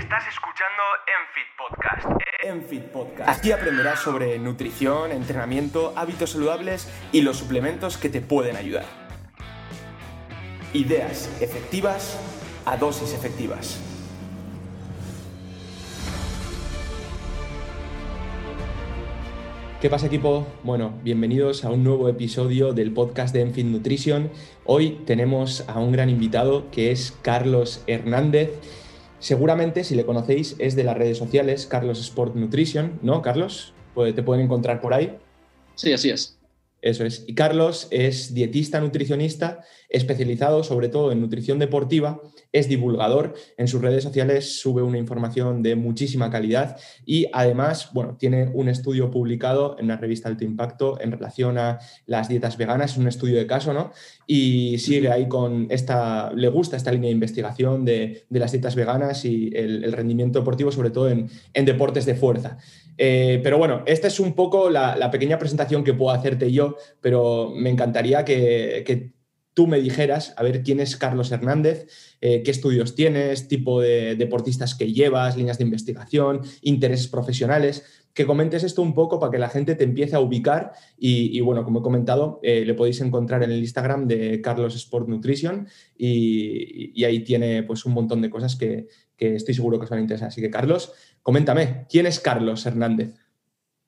Estás escuchando Enfit Podcast. Enfit Podcast. Aquí aprenderás sobre nutrición, entrenamiento, hábitos saludables y los suplementos que te pueden ayudar. Ideas efectivas a dosis efectivas. ¿Qué pasa equipo? Bueno, bienvenidos a un nuevo episodio del podcast de Enfit Nutrition. Hoy tenemos a un gran invitado que es Carlos Hernández. Seguramente, si le conocéis, es de las redes sociales, Carlos Sport Nutrition, ¿no, Carlos? Pues te pueden encontrar por ahí. Sí, así es. Eso es. Y Carlos es dietista nutricionista, especializado sobre todo en nutrición deportiva, es divulgador, en sus redes sociales sube una información de muchísima calidad y además, bueno, tiene un estudio publicado en la revista Alto Impacto en relación a las dietas veganas, es un estudio de caso, ¿no? Y sigue ahí con esta, le gusta esta línea de investigación de, las dietas veganas y el, rendimiento deportivo, sobre todo en, deportes de fuerza. Eh, pero bueno, esta es un poco la, pequeña presentación que puedo hacerte yo, pero me encantaría que, tú me dijeras, a ver, quién es Carlos Hernández, eh, qué estudios tienes, tipo de deportistas que llevas, líneas de investigación, intereses profesionales, que comentes esto un poco para que la gente te empiece a ubicar y, bueno, como he comentado, eh, le podéis encontrar en el Instagram de Carlos Sport Nutrition y, ahí tiene pues un montón de cosas que, que estoy seguro que os van a interesar. Así que Carlos, coméntame, ¿quién es Carlos Hernández?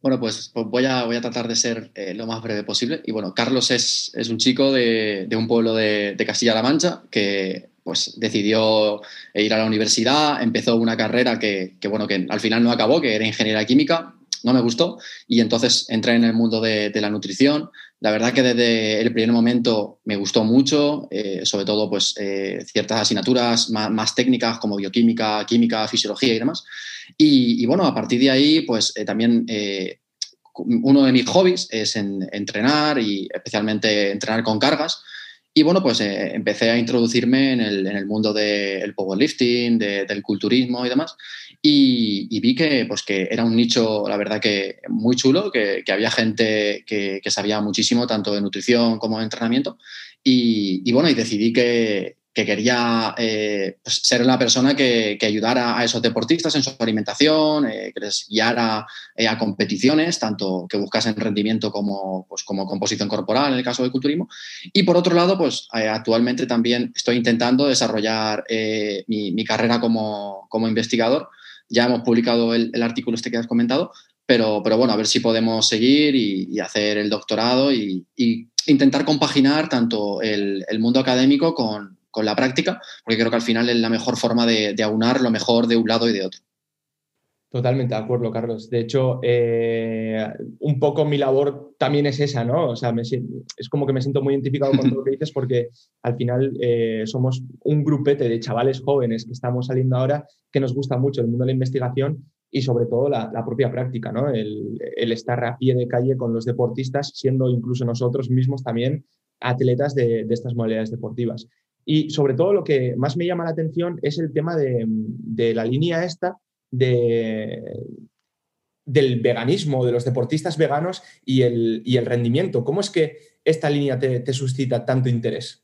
Bueno, pues, pues, voy, a, voy a tratar de ser eh, lo más breve posible. Y bueno, Carlos es, es un chico de, de un pueblo de, de Castilla-La Mancha que pues decidió ir a la universidad, empezó una carrera que, que, bueno, que al final no acabó, que era ingeniería química, no me gustó, y entonces entré en el mundo de, la nutrición. La verdad que desde el primer momento me gustó mucho, eh, sobre todo pues eh, ciertas asignaturas más, técnicas como bioquímica, química, fisiología y demás. Y, bueno, a partir de ahí, pues eh, también uno de mis hobbies es entrenar y especialmente entrenar con cargas. Y bueno, pues eh, empecé a introducirme en el, mundo del powerlifting, del culturismo y demás. Y, vi que, pues, que era un nicho, la verdad, que muy chulo, que, había gente que, sabía muchísimo, tanto de nutrición como de entrenamiento. Y, y bueno, y decidí que, que quería eh, pues, ser una persona que, ayudara a esos deportistas en su alimentación, eh, que les guiara eh, a competiciones, tanto que buscasen rendimiento como, pues, como composición corporal en el caso del culturismo. Y por otro lado, pues actualmente también estoy intentando desarrollar mi, carrera como, investigador. Ya hemos publicado el, artículo este que has comentado, pero, pero bueno, a ver si podemos seguir y, hacer el doctorado y, intentar compaginar tanto el mundo académico con, con la práctica, porque creo que al final es la mejor forma de, aunar lo mejor de un lado y de otro. Totalmente de acuerdo, Carlos. De hecho, eh, un poco mi labor también es esa, ¿no? O sea, es como que me siento muy identificado con todo lo que dices porque al final eh, somos un grupete de chavales jóvenes que estamos saliendo ahora que nos gusta mucho el mundo de la investigación y sobre todo la, propia práctica, ¿no? El, estar a pie de calle con los deportistas, siendo incluso nosotros mismos también atletas de estas modalidades deportivas. Y sobre todo lo que más me llama la atención es el tema de, la línea esta de, del veganismo, de los deportistas veganos y el, el rendimiento. ¿Cómo es que esta línea te suscita tanto interés?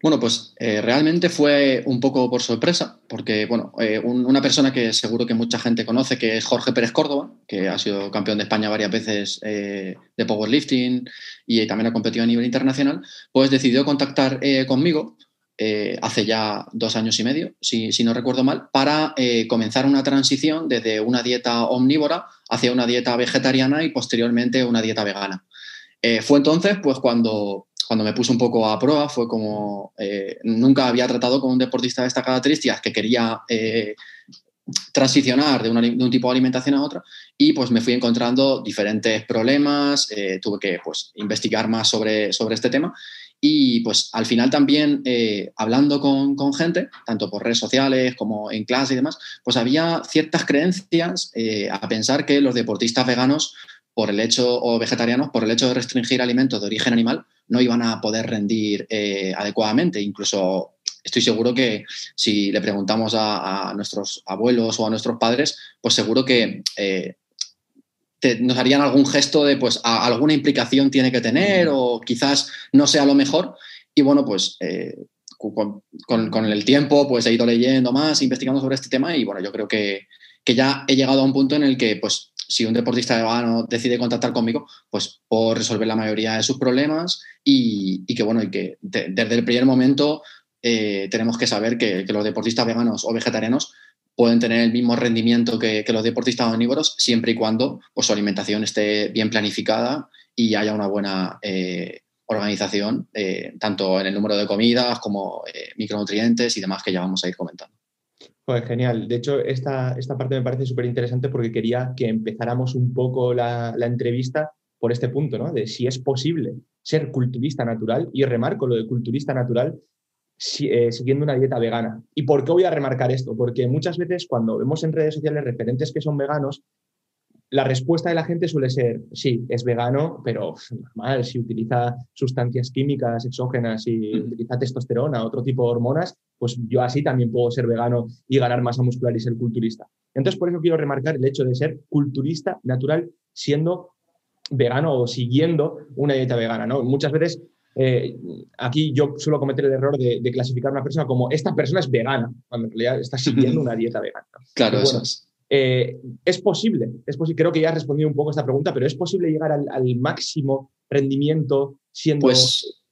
Bueno, pues eh, realmente fue un poco por sorpresa, porque bueno, eh, una persona que seguro que mucha gente conoce, que es Jorge Pérez Córdoba, que ha sido campeón de España varias veces eh, de powerlifting y también ha competido a nivel internacional, pues decidió contactar conmigo hace ya dos años y medio, si, si no recuerdo mal, para comenzar una transición desde una dieta omnívora hacia una dieta vegetariana y posteriormente una dieta vegana. fue entonces pues cuando cuando me puse un poco a prueba fue como eh, nunca había tratado con un deportista de estas características que quería eh, transicionar de, un tipo de alimentación a otra y pues me fui encontrando diferentes problemas, eh, tuve que pues investigar más sobre, sobre este tema y pues al final también hablando con, con, gente, tanto por redes sociales como en clase y demás, pues había ciertas creencias a pensar que los deportistas veganos por el hecho, o vegetarianos, por el hecho de restringir alimentos de origen animal, no iban a poder rendir eh, adecuadamente. Incluso estoy seguro que si le preguntamos a, nuestros abuelos o a nuestros padres, pues seguro que eh, nos harían algún gesto de, pues, alguna implicación tiene que tener o quizás no sea lo mejor. Y bueno, pues eh, con, el tiempo, pues he ido leyendo más, investigando sobre este tema y bueno, yo creo que, que ya he llegado a un punto en el que, pues, si un deportista vegano decide contactar conmigo, pues puedo resolver la mayoría de sus problemas y, que, bueno, y que desde el primer momento eh, tenemos que saber que, los deportistas veganos o vegetarianos pueden tener el mismo rendimiento que, los deportistas omnívoros siempre y cuando pues, su alimentación esté bien planificada y haya una buena eh, organización, eh, tanto en el número de comidas como micronutrientes y demás que ya vamos a ir comentando. Pues genial. De hecho, esta, esta parte me parece súper interesante porque quería que empezáramos un poco la, entrevista por este punto, ¿no? De si es posible ser culturista natural, y remarco lo de culturista natural, eh, siguiendo una dieta vegana. ¿Y por qué voy a remarcar esto? Porque muchas veces cuando vemos en redes sociales referentes que son veganos, la respuesta de la gente suele ser, sí, es vegano, pero normal, si utiliza sustancias químicas exógenas y mm. utiliza testosterona, otro tipo de hormonas, pues yo así también puedo ser vegano y ganar masa muscular y ser culturista. Entonces, por eso quiero remarcar el hecho de ser culturista natural siendo vegano o siguiendo una dieta vegana. ¿no? Muchas veces eh, aquí yo suelo cometer el error de, clasificar a una persona como esta persona es vegana, cuando en realidad está siguiendo una dieta vegana. Claro, eso es. Eh, es posible, creo que ya has respondido un poco a esta pregunta, pero ¿es posible llegar al, máximo rendimiento siendo... Pues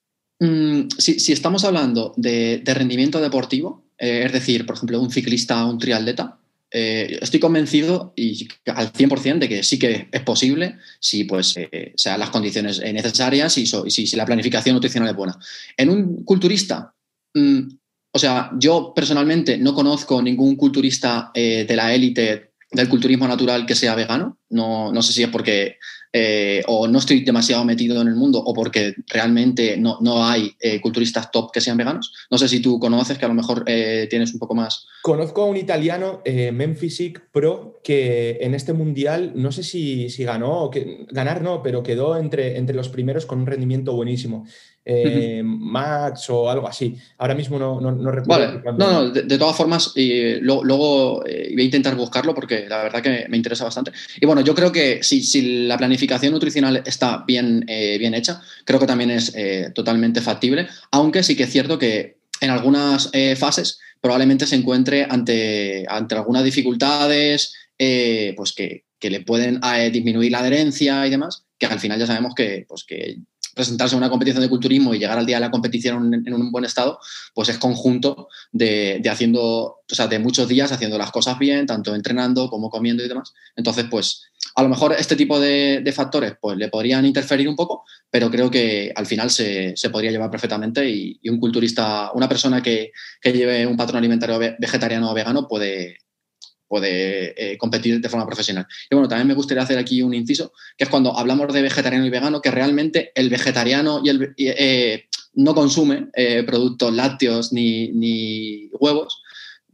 mm, si, estamos hablando de, rendimiento deportivo, eh, es decir, por ejemplo, un ciclista, un triatleta, eh, estoy convencido y al 100% de que sí que es posible si pues, sean las condiciones necesarias y, si, la planificación nutricional es buena. En un culturista, mm, o sea, yo personalmente no conozco ningún culturista de la élite del culturismo natural que sea vegano. No, no sé si es porque eh, o no estoy demasiado metido en el mundo o porque realmente no, no hay eh, culturistas top que sean veganos. No sé si tú conoces, que a lo mejor eh, tienes un poco más. Conozco a un italiano, Memphisic Pro, que en este mundial, no sé si, si ganó, o que, ganar no, pero quedó entre, entre los primeros con un rendimiento buenísimo. Eh, Max o algo así. Ahora mismo no, no, recuerdo. Vale. No, no, de, todas formas, y luego, eh, voy a intentar buscarlo porque la verdad que me interesa bastante. Y bueno, yo creo que si, si la planificación nutricional está bien, eh, bien hecha, creo que también es totalmente factible, aunque sí que es cierto que en algunas fases probablemente se encuentre ante, ante algunas dificultades pues que, que, le pueden disminuir la adherencia y demás, que al final ya sabemos que, pues que presentarse a una competición de culturismo y llegar al día de la competición en, un buen estado, pues es conjunto de, haciendo, o sea, de muchos días haciendo las cosas bien, tanto entrenando como comiendo y demás. Entonces, pues a lo mejor este tipo de, factores pues le podrían interferir un poco, pero creo que al final se, podría llevar perfectamente y, un culturista, una persona que, que lleve un patrón alimentario vegetariano o vegano puede, puede eh, competir de forma profesional. Y bueno, también me gustaría hacer aquí un inciso, que es cuando hablamos de vegetariano y vegano, que realmente el vegetariano y el, eh, no consume eh, productos lácteos ni, huevos,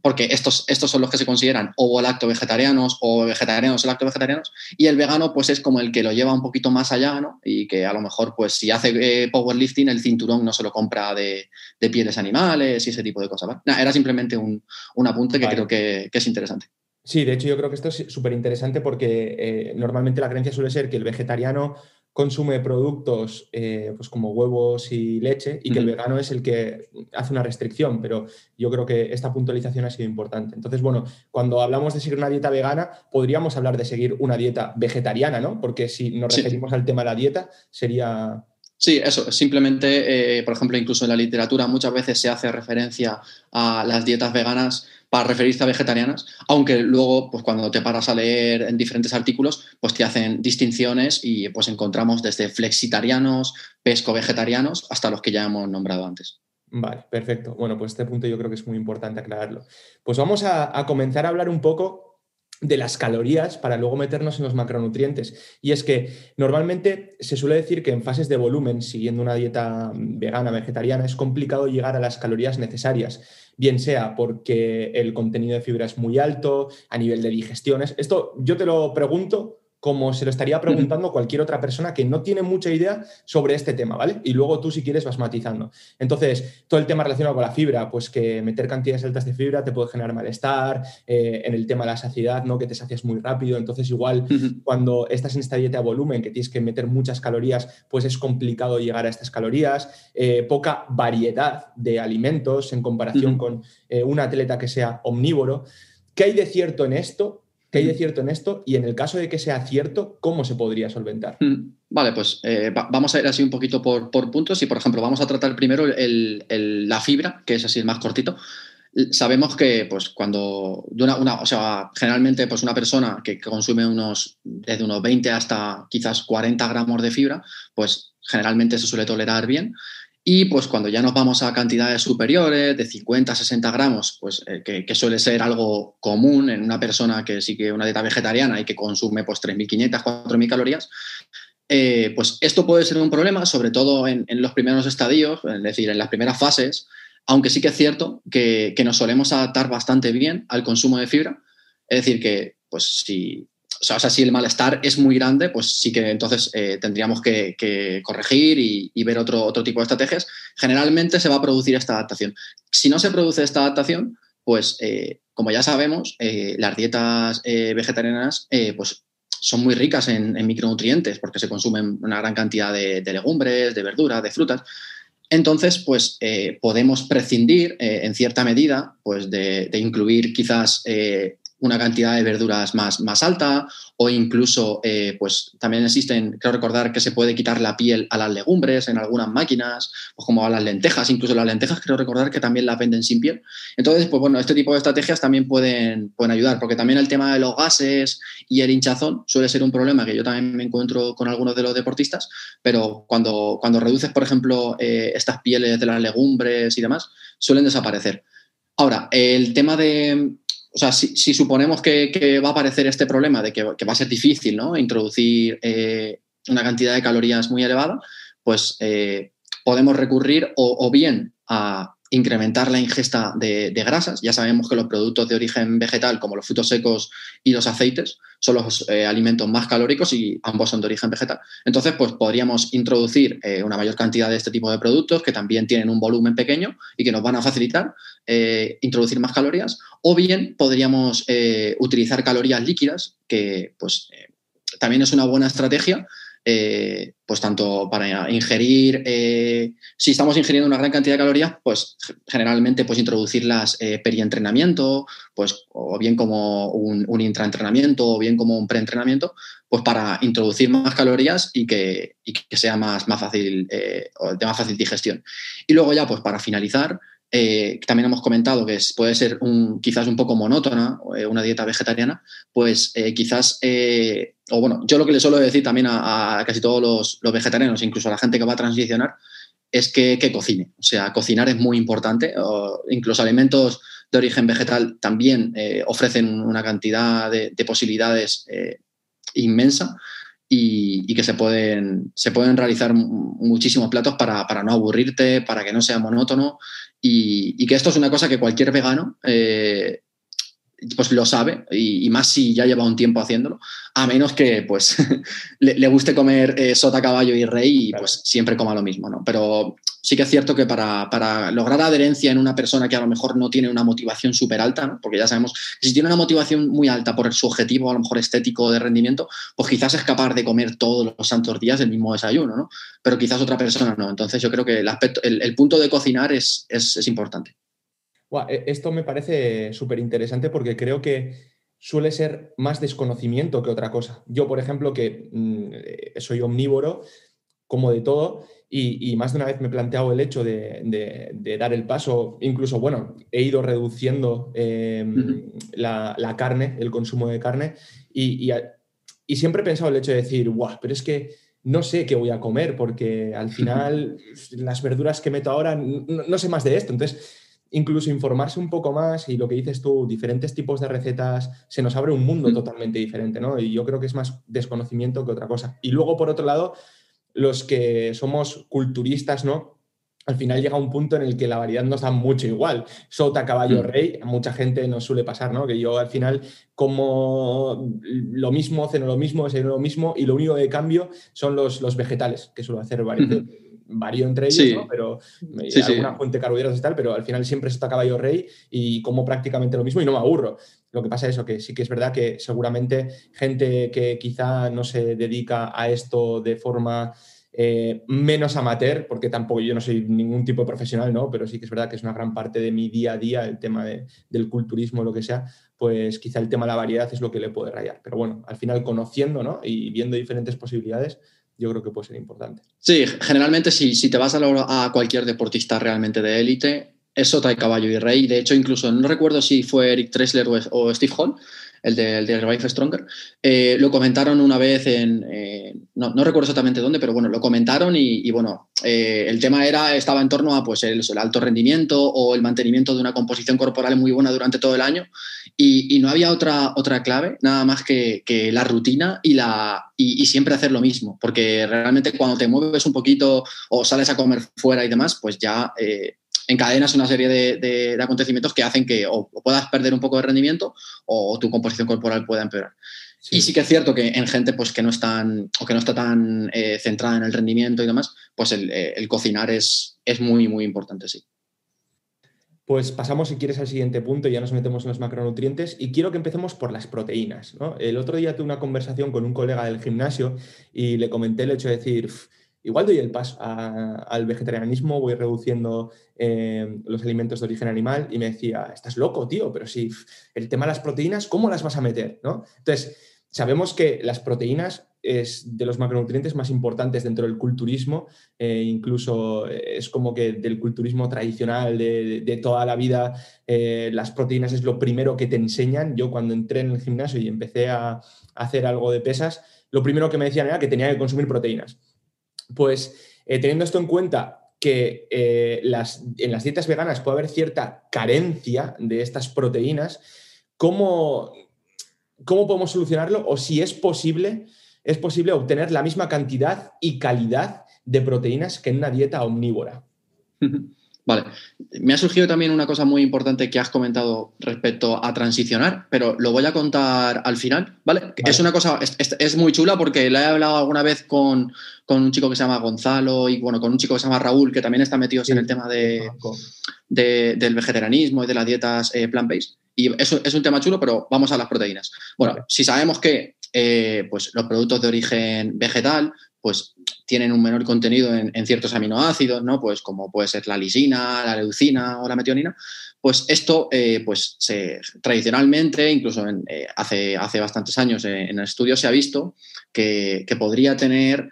porque estos, estos son los que se consideran ovo lacto vegetarianos o vegetarianos o lacto vegetarianos, y el vegano pues es como el que lo lleva un poquito más allá, ¿no? Y que a lo mejor pues si hace powerlifting el cinturón no se lo compra de, pieles animales y ese tipo de cosas. era simplemente un, apunte que creo que es interesante. Sí, de hecho yo creo que esto es súper interesante porque eh, normalmente la creencia suele ser que el vegetariano consume productos eh, pues como huevos y leche y que el vegano es el que hace una restricción, pero yo creo que esta puntualización ha sido importante. Entonces, bueno, cuando hablamos de seguir una dieta vegana, podríamos hablar de seguir una dieta vegetariana, ¿no? Porque si nos referimos al tema de la dieta, sería... Sí, eso, simplemente, eh, por ejemplo, incluso en la literatura muchas veces se hace referencia a las dietas veganas para referirse a vegetarianas, aunque luego, pues cuando te paras a leer en diferentes artículos, pues te hacen distinciones y pues encontramos desde flexitarianos, pesco-vegetarianos, hasta los que ya hemos nombrado antes. Vale, perfecto. Bueno, pues este punto yo creo que es muy importante aclararlo. Pues vamos a, a comenzar a hablar un poco de las calorías para luego meternos en los macronutrientes. Y es que normalmente se suele decir que en fases de volumen, siguiendo una dieta vegana, vegetariana, es complicado llegar a las calorías necesarias, bien sea porque el contenido de fibra es muy alto, a nivel de digestiones. Esto yo te lo pregunto como se lo estaría preguntando cualquier otra persona que no tiene mucha idea sobre este tema, ¿vale? Y luego tú, si quieres, vas matizando. Entonces, todo el tema relacionado con la fibra, pues que meter cantidades altas de fibra te puede generar malestar, eh, en el tema de la saciedad, ¿no? Que te sacias muy rápido, entonces igual cuando estás en esta dieta de volumen, que tienes que meter muchas calorías, pues es complicado llegar a estas calorías, eh, poca variedad de alimentos en comparación con eh, un atleta que sea omnívoro. ¿Qué hay de cierto en esto? ¿Qué hay de cierto en esto? Y en el caso de que sea cierto, ¿cómo se podría solventar? Vale, pues eh, vamos a ir así un poquito por, puntos y, por ejemplo, vamos a tratar primero la fibra, que es así el más cortito. Sabemos que, pues, cuando una, una, o sea, generalmente, pues, una persona que consume unos, desde unos 20 hasta quizás 40 gramos de fibra, pues, generalmente se suele tolerar bien. Y pues cuando ya nos vamos a cantidades superiores, de 50 a 60 gramos, pues eh, que, suele ser algo común en una persona que sigue una dieta vegetariana y que consume pues 3.500, 4.000 calorías, eh, pues esto puede ser un problema, sobre todo en, los primeros estadios, es decir, en las primeras fases, aunque sí que es cierto que, que nos solemos adaptar bastante bien al consumo de fibra. Es decir, que pues si o sea, si el malestar es muy grande, pues sí que entonces eh, tendríamos que, corregir y, ver otro, otro tipo de estrategias. Generalmente se va a producir esta adaptación. Si no se produce esta adaptación, pues eh, como ya sabemos, eh, las dietas vegetarianas pues son muy ricas en, micronutrientes porque se consumen una gran cantidad de, legumbres, de verduras, de frutas. Entonces, pues podemos prescindir en cierta medida pues, de, de incluir quizás una cantidad de verduras más, más alta o incluso eh, pues también existen, creo recordar que se puede quitar la piel a las legumbres en algunas máquinas o como a las lentejas, incluso las lentejas creo recordar que también las venden sin piel. Entonces, pues bueno, este tipo de estrategias también pueden, pueden ayudar porque también el tema de los gases y el hinchazón suele ser un problema que yo también me encuentro con algunos de los deportistas, pero cuando, cuando reduces, por ejemplo, eh, estas pieles de las legumbres y demás, suelen desaparecer. Ahora, el tema de, o sea, si, suponemos que, va a aparecer este problema de que, va a ser difícil ¿no? introducir eh, una cantidad de calorías muy elevada, pues eh, podemos recurrir o, bien a incrementar la ingesta de, grasas. Ya sabemos que los productos de origen vegetal, como los frutos secos y los aceites, son los eh, alimentos más calóricos y ambos son de origen vegetal. Entonces, pues podríamos introducir eh, una mayor cantidad de este tipo de productos que también tienen un volumen pequeño y que nos van a facilitar eh, introducir más calorías. O bien podríamos utilizar calorías líquidas, que pues también es una buena estrategia eh, pues tanto para ingerir, eh, si estamos ingiriendo una gran cantidad de calorías, pues generalmente pues introducirlas eh, perientrenamiento, pues o bien como un, intraentrenamiento o bien como un preentrenamiento, pues para introducir más calorías y que, sea más, más fácil, de más fácil digestión. Y luego ya pues para finalizar, eh, también hemos comentado que puede ser un, quizás un poco monótona eh, una dieta vegetariana, pues eh, quizás, o bueno, yo lo que le suelo decir también a, casi todos los, vegetarianos, incluso a la gente que va a transicionar, es que, cocine. O sea, cocinar es muy importante. incluso alimentos de origen vegetal también ofrecen una cantidad de, posibilidades inmensa. Y, que se pueden, se pueden realizar muchísimos platos para, para, no aburrirte, para que no sea monótono y, que esto es una cosa que cualquier vegano eh, pues lo sabe, y, más si ya lleva un tiempo haciéndolo, a menos que pues le, guste comer eh, sota, caballo y rey y pues siempre coma lo mismo, ¿no? Pero sí que es cierto que para, lograr adherencia en una persona que a lo mejor no tiene una motivación súper alta, porque ya sabemos que si tiene una motivación muy alta por su objetivo, a lo mejor estético de rendimiento, pues quizás es capaz de comer todos los santos días el mismo desayuno, ¿no? Pero quizás otra persona no. Entonces yo creo que el, aspecto, el, punto de cocinar es, es, importante. E, esto me parece súper interesante porque creo que suele ser más desconocimiento que otra cosa. Yo, por ejemplo, que mm, eh, soy omnívoro, como de todo, y, más de una vez me he planteado el hecho de, dar el paso, incluso, bueno, he ido reduciendo em, la, carne, el consumo de carne, y, siempre he pensado el hecho de decir, guau, pero es que no sé qué voy a comer, porque al final las verduras que meto ahora, no, sé más de esto. Entonces, incluso informarse un poco más y lo que dices tú, diferentes tipos de recetas, se nos abre un mundo totalmente diferente, ¿no? Y yo creo que es más desconocimiento que otra cosa. Y luego, por otro lado, los que somos culturistas, ¿no? al final llega un punto en el que la variedad no está mucho igual. Sota, caballo, mm. rey, a mucha gente nos suele pasar, ¿no? Que yo al final como lo mismo, ceno lo mismo, desayuno lo mismo y lo único de cambio son los, los vegetales, que suelo hacer varios, varío entre ellos, ¿no? Pero sí, alguna fuente de carbohidratos y tal, pero al final siempre está caballo rey y como prácticamente lo mismo y no me aburro. Lo que pasa es eso, que sí que es verdad que seguramente gente que quizá no se dedica a esto de forma eh, menos amateur, porque tampoco yo no soy ningún tipo de profesional, ¿no? Pero sí que es verdad que es una gran parte de mi día a día el tema del culturismo, lo que sea, pues quizá el tema de la variedad es lo que le puede rayar. Pero bueno, al final conociendo ¿no? y viendo diferentes posibilidades, yo creo que puede ser importante. Sí, generalmente si, si te vas a, cualquier deportista realmente de élite, eso trae caballo y rey. De hecho, incluso no recuerdo si fue Eric Tressler o Steve Hall, el de, de Revive Stronger, eh, lo comentaron una vez en, eh, no, recuerdo exactamente dónde, pero bueno, lo comentaron y, bueno, eh, el tema era, estaba en torno a pues el, alto rendimiento o el mantenimiento de una composición corporal muy buena durante todo el año y, no había otra, otra clave, nada más que, la rutina y, la, y, siempre hacer lo mismo, porque realmente cuando te mueves un poquito o sales a comer fuera y demás, pues ya encadenas una serie de, acontecimientos que hacen que o, puedas perder un poco de rendimiento o, tu composición corporal pueda empeorar. Y sí que es cierto que en gente pues, que, no están, o que no está tan eh, centrada en el rendimiento y demás, pues el, eh, cocinar es, es muy, muy importante, sí. Pues pasamos, si quieres, al siguiente punto, ya nos metemos en los macronutrientes y quiero que empecemos por las proteínas. El otro día tuve una conversación con un colega del gimnasio y le comenté el hecho de decir, igual doy el paso al vegetarianismo, voy reduciendo eh, los alimentos de origen animal y me decía, estás loco, tío, pero si el tema de las proteínas, ¿cómo las vas a meter? ¿no? Entonces, sabemos que las proteínas es de los macronutrientes más importantes dentro del culturismo, eh, incluso es como que del culturismo tradicional de, toda la vida, eh, las proteínas es lo primero que te enseñan. Yo cuando entré en el gimnasio y empecé a hacer algo de pesas, lo primero que me decían era que tenía que consumir proteínas. Pues eh, teniendo esto en cuenta que eh, en las dietas veganas puede haber cierta carencia de estas proteínas, ¿cómo, ¿cómo podemos solucionarlo? O si es posible, es posible obtener la misma cantidad y calidad de proteínas que en una dieta omnívora. Vale, me ha surgido también una cosa muy importante que has comentado respecto a transicionar, pero lo voy a contar al final, ¿vale? Es una cosa, es, muy chula porque la he hablado alguna vez con, un chico que se llama Gonzalo y bueno, con un chico que se llama Raúl, que también está metido en el tema de, del vegetarianismo y de las dietas eh, plant-based. Y eso es un tema chulo, pero vamos a las proteínas. Bueno, si sabemos que eh, pues los productos de origen vegetal pues tienen un menor contenido en, ciertos aminoácidos, ¿no? Pues como puede ser la lisina, la leucina o la metionina, pues esto, eh, pues se, tradicionalmente, incluso eh, hace, hace bastantes años en el estudio se ha visto que, podría tener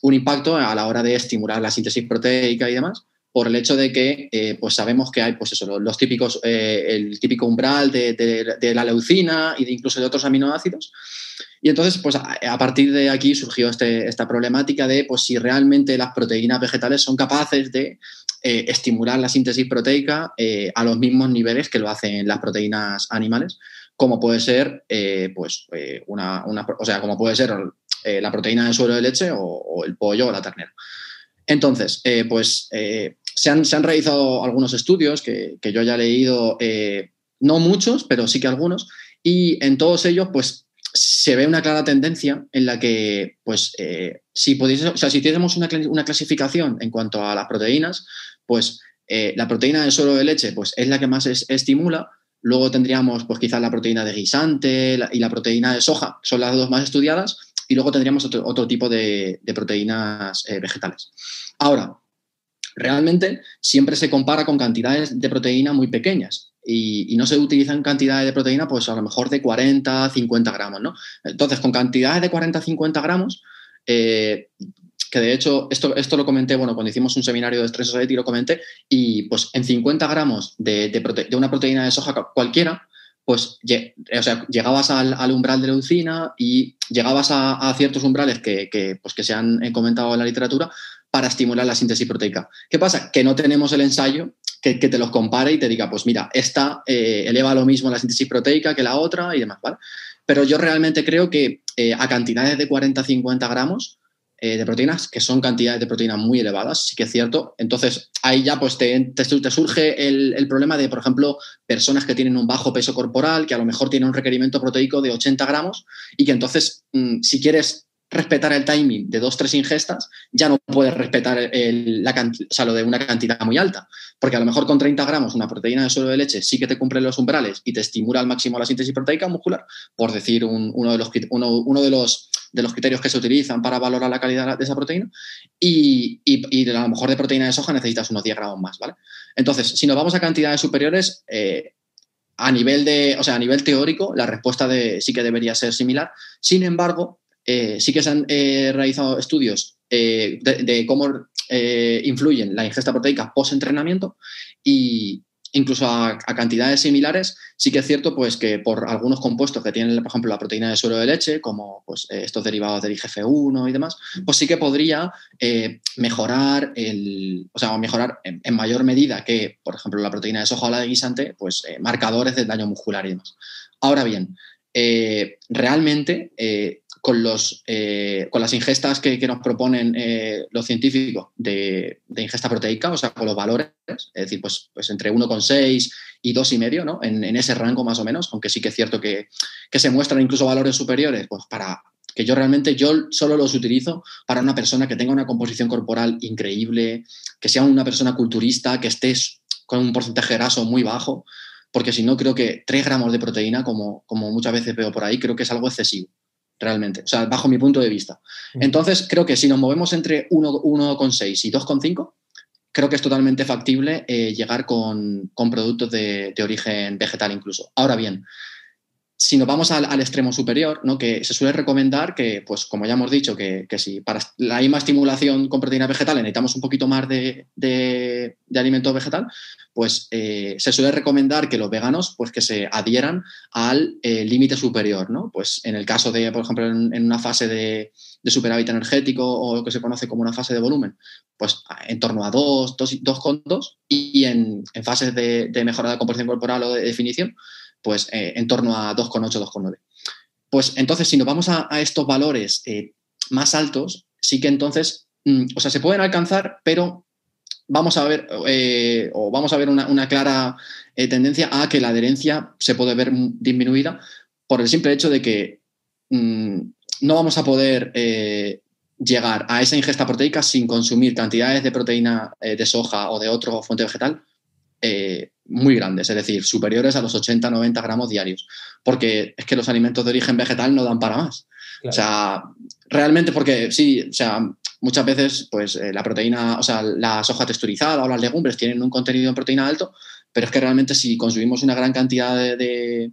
un impacto a la hora de estimular la síntesis proteica y demás, por el hecho de que pues sabemos que hay pues eso, los, típicos, el típico umbral de, la leucina y de incluso de otros aminoácidos y entonces, pues a, partir de aquí surgió este, esta problemática de pues, si realmente las proteínas vegetales son capaces de eh, estimular la síntesis proteica eh, a los mismos niveles que lo hacen las proteínas animales, como puede ser, eh, pues, una, o sea, como puede ser la proteína de suero de leche o, el pollo o la ternera. Entonces, pues se han, se, han, realizado algunos estudios que, que yo ya he leído, no muchos, pero sí que algunos, y en todos ellos, pues se ve una clara tendencia en la que, pues, eh, si, pudiese, o sea, si hiciésemos una, una, clasificación en cuanto a las proteínas, pues eh, la proteína del suero de leche pues, es la que más estimula. Luego tendríamos, pues, quizás la proteína de guisante y la proteína de soja, son las dos más estudiadas. Y luego tendríamos otro, tipo de, proteínas eh, vegetales. Ahora, realmente siempre se compara con cantidades de proteína muy pequeñas y, no se utilizan cantidades de proteína, pues a lo mejor de 40, 50 gramos, ¿no? Entonces, con cantidades de 40, 50 gramos, eh, que de hecho, esto, esto lo comenté, bueno, cuando hicimos un seminario de Stress Society lo comenté, y pues en 50 gramos de, de, una proteína de soja cualquiera, pues o sea, llegabas al, umbral de leucina y llegabas a, ciertos umbrales que, pues, que se han comentado en la literatura para estimular la síntesis proteica. ¿Qué pasa? Que no tenemos el ensayo que, te los compare y te diga, pues mira, esta eh, eleva lo mismo la síntesis proteica que la otra y demás, ¿vale? Pero yo realmente creo que eh, a cantidades de 40-50 gramos, eh, de proteínas que son cantidades de proteínas muy elevadas, sí que es cierto. Entonces, ahí ya pues te, te, surge el, problema de, por ejemplo, personas que tienen un bajo peso corporal, que a lo mejor tienen un requerimiento proteico de 80 gramos y que entonces, mm, si quieres respetar el timing de dos, tres ingestas, ya no puedes respetar la o lo de una cantidad muy alta. Porque a lo mejor con 30 gramos una proteína de suelo de leche sí que te cumple los umbrales y te estimula al máximo la síntesis proteica muscular, por decir uno, de los, uno, de, los, de los criterios que se utilizan para valorar la calidad de esa proteína. Y, y, a lo mejor de proteína de soja necesitas unos 10 gramos más, ¿vale? Entonces, si nos vamos a cantidades superiores, eh, a nivel de, o sea, a nivel teórico, la respuesta de, sí que debería ser similar. Sin embargo, eh, sí que se han eh, realizado estudios eh, de, cómo influyen la ingesta proteica post-entrenamiento y incluso a, cantidades similares, sí que es cierto pues, que por algunos compuestos que tienen, por ejemplo, la proteína de suero de leche, como pues, estos derivados del IGF-1 y demás, pues sí que podría mejorar, el, o sea, mejorar en, mayor medida que, por ejemplo, la proteína de soja o la de guisante, pues marcadores del daño muscular y demás. Ahora bien, realmente con, los, eh, con las ingestas que, nos proponen eh, los científicos de, ingesta proteica, o sea, con los valores, es decir, pues, pues entre 1,6 y 2,5, ¿no? En, en, ese rango más o menos, aunque sí que es cierto que, se muestran incluso valores superiores, pues para que yo realmente yo solo los utilizo para una persona que tenga una composición corporal increíble, que sea una persona culturista, que esté con un porcentaje graso muy bajo, porque si no creo que 3 gramos de proteína, como, como muchas veces veo por ahí, creo que es algo excesivo realmente, o sea, bajo mi punto de vista. Mm. Entonces, creo que si nos movemos entre 1,6 y 2,5, creo que es totalmente factible eh, llegar con, productos de, origen vegetal incluso. Ahora bien, si nos vamos al, extremo superior, ¿no? que se suele recomendar que, pues como ya hemos dicho, que, si para la misma estimulación con proteína vegetal necesitamos un poquito más de, alimento vegetal, pues eh, se suele recomendar que los veganos pues que se adhieran al eh, límite superior, ¿no? Pues en el caso de, por ejemplo, en, una fase de, superávit energético o lo que se conoce como una fase de volumen, pues en torno a 2, 2,2 y en, en fases de, mejora de la composición corporal o de definición, pues eh, en torno a 2,8, 2,9. Pues entonces, si nos vamos a, estos valores eh, más altos, sí que entonces, mm, o sea, se pueden alcanzar, pero vamos a ver, eh, o vamos a ver una, clara tendencia a que la adherencia se puede ver disminuida por el simple hecho de que mm, no vamos a poder llegar a esa ingesta proteica sin consumir cantidades de proteína de soja o de otro fuente vegetal muy grandes, es decir, superiores a los 80-90 gramos diarios, porque es que los alimentos de origen vegetal no dan para más. O sea, realmente porque sí, o sea, muchas veces pues eh, la proteína, o sea, la soja texturizada o las legumbres tienen un contenido en proteína alto, pero es que realmente si consumimos una gran cantidad de,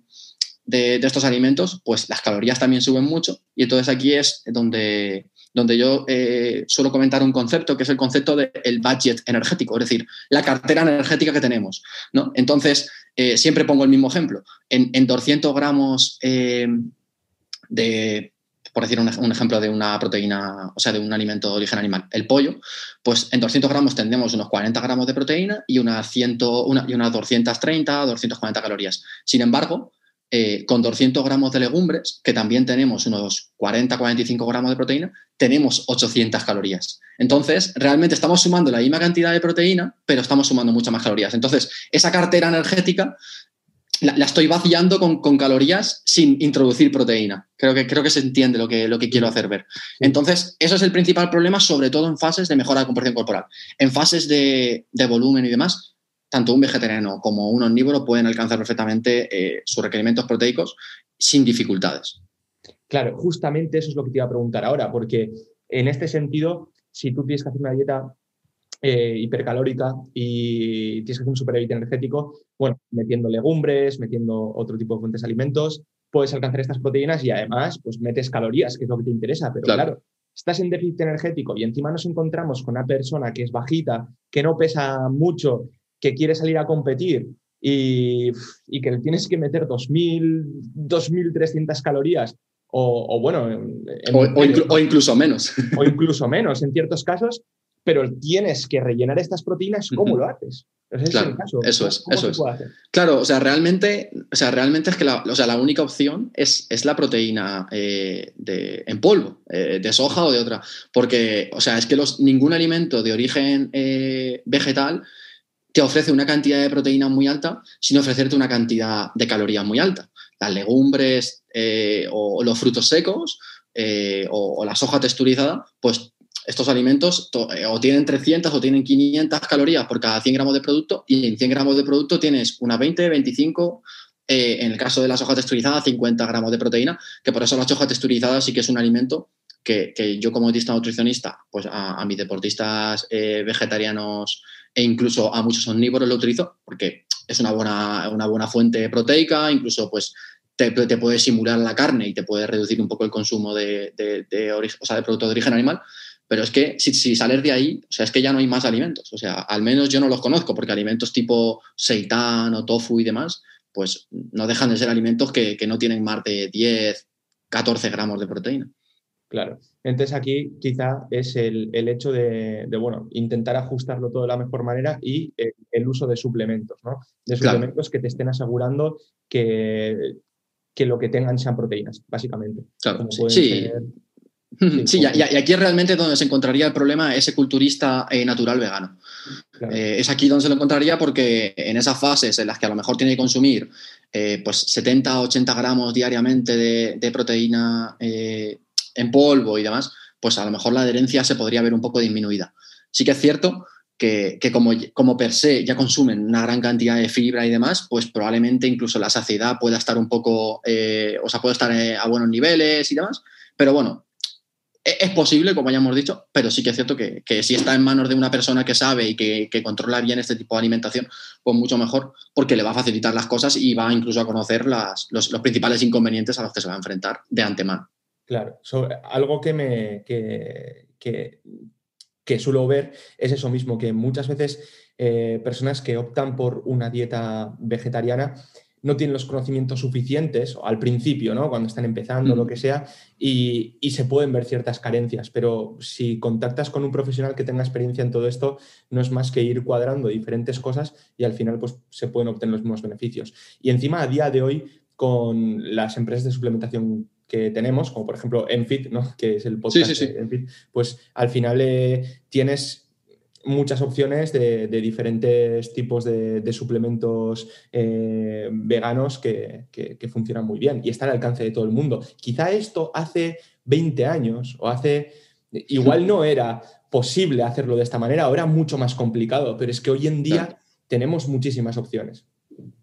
de estos alimentos, pues las calorías también suben mucho y entonces aquí es donde donde yo eh, suelo comentar un concepto que es el concepto del budget energético, es decir, la cartera energética que tenemos. ¿no? Entonces, eh, siempre pongo el mismo ejemplo. En, 200 gramos eh, de, por decir un, ejemplo de una proteína, o sea, de un alimento de origen animal, el pollo, pues en 200 gramos tendremos unos 40 gramos de proteína y, unas 100, una, y unas 230, 240 calorías. Sin embargo, eh, con 200 gramos de legumbres, que también tenemos unos 40-45 gramos de proteína, tenemos 800 calorías. Entonces, realmente estamos sumando la misma cantidad de proteína, pero estamos sumando muchas más calorías. Entonces, esa cartera energética la, estoy vaciando con, calorías sin introducir proteína. Creo que, creo que se entiende lo que, lo que quiero hacer ver. Entonces, eso es el principal problema, sobre todo en fases de mejora de composición corporal. En fases de, de volumen y demás, tanto un vegetariano como un omnívoro pueden alcanzar perfectamente eh, sus requerimientos proteicos sin dificultades. Claro, justamente eso es lo que te iba a preguntar ahora, porque en este sentido, si tú tienes que hacer una dieta eh, hipercalórica y tienes que hacer un superávit energético, bueno, metiendo legumbres, metiendo otro tipo de fuentes de alimentos, puedes alcanzar estas proteínas y además, pues metes calorías, que es lo que te interesa, pero claro estás en déficit energético y encima nos encontramos con una persona que es bajita, que no pesa mucho que quiere salir a competir y, que tienes que meter 2.000, 2.300 calorías o, bueno... o, incluso menos. O incluso menos en ciertos casos, pero tienes que rellenar estas proteínas, ¿cómo lo haces? claro, Eso es, eso es. Claro, o sea, realmente, o sea, realmente es que la, o sea, la única opción es, es la proteína eh, de, en polvo, eh, de soja o de otra. Porque, o sea, es que los, ningún alimento de origen eh, vegetal te ofrece una cantidad de proteína muy alta sin ofrecerte una cantidad de calorías muy alta. Las legumbres o, los frutos secos o, o la soja texturizada, pues estos alimentos eh, o tienen 300 o tienen 500 calorías por cada 100 gramos de producto y en 100 gramos de producto tienes unas 20, 25, eh, en el caso de la soja texturizada, 50 gramos de proteína, que por eso la soja texturizada sí que es un alimento que, yo como dietista nutricionista, pues a, mis deportistas eh, vegetarianos e incluso a muchos omnívoros lo utilizo porque es una buena, una buena fuente proteica, incluso pues te, puede simular la carne y te puede reducir un poco el consumo de, de, de, o sea, de productos de origen animal. Pero es que si, si sales de ahí, o sea, es que ya no hay más alimentos. O sea, al menos yo no los conozco, porque alimentos tipo seitán o tofu y demás, pues no dejan de ser alimentos que, no tienen más de 10, 14 gramos de proteína. Claro. Entonces aquí quizá es el, hecho de, bueno, intentar ajustarlo todo de la mejor manera y el, uso de suplementos, ¿no? De suplementos que te estén asegurando que, que lo que tengan sean proteínas, básicamente. Claro, sí. Sí, y, aquí realmente donde se encontraría el problema ese culturista eh, natural vegano. Eh, es aquí donde se lo encontraría porque en esas fases en las que a lo mejor tiene que consumir eh, pues 70 80 gramos diariamente de, proteína en polvo y demás, pues a lo mejor la adherencia se podría ver un poco disminuida. Sí que es cierto que, como, per se ya consumen una gran cantidad de fibra y demás, pues probablemente incluso la saciedad pueda estar un poco, o sea, puede estar a buenos niveles y demás. Pero bueno, e-, es posible, como ya hemos dicho, pero sí que es cierto que, si está en manos de una persona que sabe y que, controla bien este tipo de alimentación, pues mucho mejor, porque le va a facilitar las cosas y va incluso a conocer los, principales inconvenientes a los que se va a enfrentar de antemano. Claro, algo que me que, que, suelo ver es eso mismo, que muchas veces eh, personas que optan por una dieta vegetariana no tienen los conocimientos suficientes, al principio, ¿no? cuando están empezando, lo mm. que sea, y, se pueden ver ciertas carencias. Pero si contactas con un profesional que tenga experiencia en todo esto, no es más que ir cuadrando diferentes cosas y al final pues, se pueden obtener los mismos beneficios. Y encima, a día de hoy, con las empresas de suplementación que tenemos, como por ejemplo Enfit, ¿no? que es el podcast de Enfit, pues al final eh, tienes muchas opciones de, diferentes tipos de, suplementos eh, veganos que, funcionan muy bien y está al alcance de todo el mundo. Quizá esto hace 20 años o hace... Igual no era posible hacerlo de esta manera, ahora mucho más complicado, pero es que hoy en día tenemos muchísimas opciones.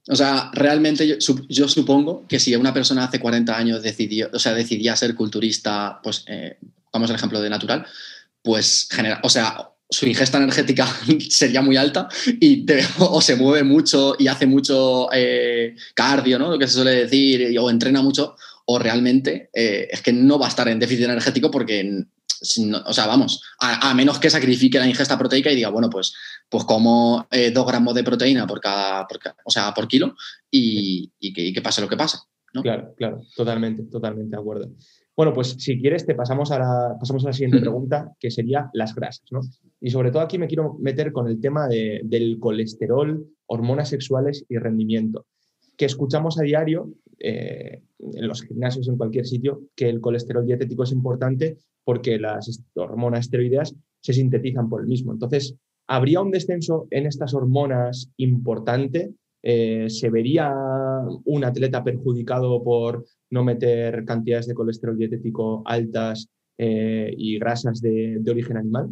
O sea, realmente yo, supongo que si una persona hace 40 años decidió, o sea, decidía ser culturista, pues eh, vamos al ejemplo de natural, pues genera, o sea, su ingesta energética sería muy alta y o se mueve mucho y hace mucho eh, cardio, ¿no? Lo que se suele decir, o entrena mucho, o realmente eh, es que no va a estar en déficit energético porque, o sea, vamos, a, menos que sacrifique la ingesta proteica y diga, bueno, pues, pues como eh, dos gramos de proteína por cada, o sea, por kilo y, que, pase lo que pase. ¿no? Claro, claro, totalmente, totalmente de acuerdo. Bueno, pues si quieres, te pasamos a la, pasamos a la siguiente pregunta, que sería las grasas, ¿no? Y sobre todo aquí me quiero meter con el tema del colesterol, hormonas sexuales y rendimiento, que escuchamos a diario eh, en los gimnasios, en cualquier sitio, que el colesterol dietético es importante porque las hormonas esteroideas se sintetizan por el mismo. Entonces, ¿habría un descenso en estas hormonas importante? Eh, ¿Se vería un atleta perjudicado por no meter cantidades de colesterol dietético altas eh, y grasas de, origen animal?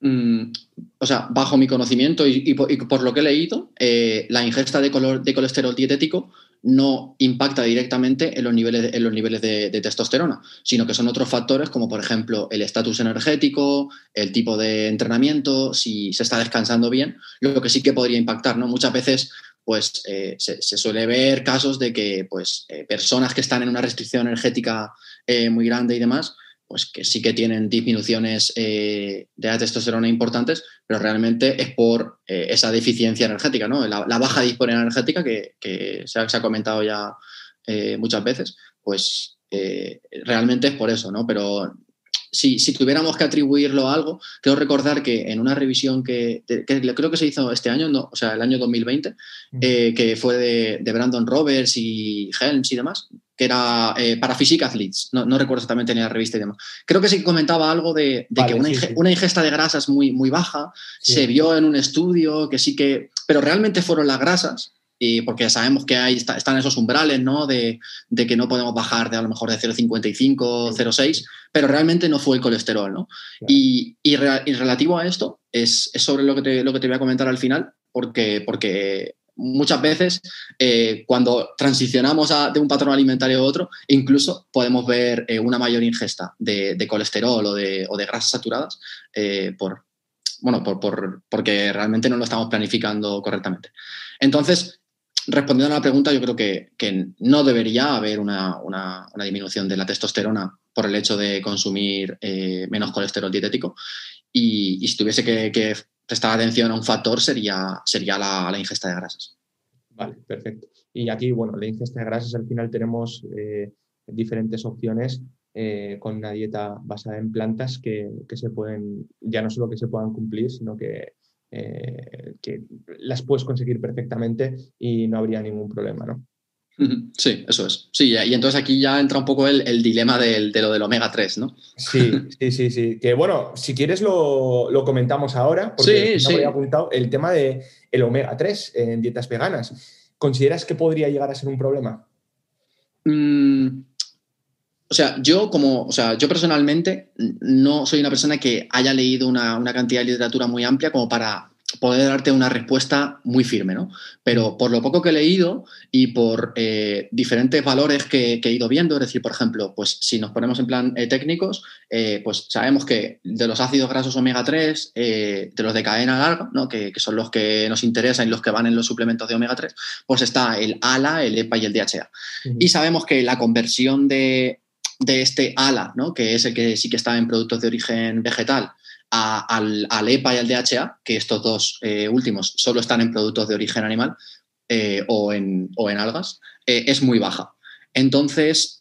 Mm, o sea, bajo mi conocimiento y, por, lo que he leído, eh, la ingesta de, de, colesterol dietético no impacta directamente en los niveles, en los niveles de, testosterona, sino que son otros factores como por ejemplo el estatus energético, el tipo de entrenamiento, si se está descansando bien, lo que sí que podría impactar, ¿no? Muchas veces pues eh, se, suele ver casos de que pues, eh, personas que están en una restricción energética eh, muy grande y demás, pues que sí que tienen disminuciones de la testosterona importantes, pero realmente es por esa deficiencia energética, ¿no? La, baja disponibilidad energética que, se, ha, comentado ya muchas veces, pues realmente es por eso, ¿no? Pero si, tuviéramos que atribuirlo a algo, quiero recordar que en una revisión que, creo que se hizo este año, no, o sea, el año 2020, eh, que fue de, Brandon Roberts y Helms y demás, que era eh, para Physique Athletes, no, recuerdo exactamente ni la revista y demás. Creo que sí comentaba algo de, que una, ingesta de grasas muy, muy baja se vio en un estudio, que sí que, pero realmente fueron las grasas y porque sabemos que hay, están esos umbrales, ¿no? De, que no podemos bajar de a lo mejor de 0,55, 0,6, pero realmente no fue el colesterol, ¿no? Y, y, relativo a esto, es, sobre lo que, te, lo que te voy a comentar al final, porque, porque muchas veces eh, cuando transicionamos de un patrón alimentario a otro, incluso podemos ver eh, una mayor ingesta de, colesterol o de, o de, grasas saturadas eh, por, bueno, por, por, porque realmente no lo estamos planificando correctamente. Entonces, respondiendo a la pregunta, yo creo que, no debería haber una, disminución de la testosterona por el hecho de consumir eh, menos colesterol dietético. Y, si tuviese que, prestar atención a un factor, sería, sería la, ingesta de grasas. Vale, perfecto. Y aquí, bueno, la ingesta de grasas al final tenemos eh, diferentes opciones eh, con una dieta basada en plantas que, que, se pueden, ya no solo que se puedan cumplir, sino que eh, que las puedes conseguir perfectamente y no habría ningún problema, ¿no? Sí, eso es. Sí, y entonces aquí ya entra un poco el, dilema de lo del omega 3, ¿no? Sí, sí, sí, sí. Que bueno, si quieres lo, comentamos ahora, porque sí, había apuntado el tema del el omega 3 en dietas veganas. ¿Consideras que podría llegar a ser un problema? Mm, o sea, yo como, o sea, yo personalmente no soy una persona que haya leído una, cantidad de literatura muy amplia como para poder darte una respuesta muy firme, ¿no? Pero por lo poco que he leído y por eh, diferentes valores que, he ido viendo, es decir, por ejemplo, pues si nos ponemos en plan eh, técnicos, eh, pues sabemos que de los ácidos grasos omega 3, de los de cadena larga, ¿no? Que, que, son los que nos interesan y los que van en los suplementos de omega 3, pues está el ALA, el EPA y el DHA. Y sabemos que la conversión de, de este ALA, ¿no? que es el que sí que está en productos de origen vegetal, al, EPA y al DHA, que estos dos eh, últimos solo están en productos de origen animal eh, o, en, en, algas, eh, es muy baja. Entonces,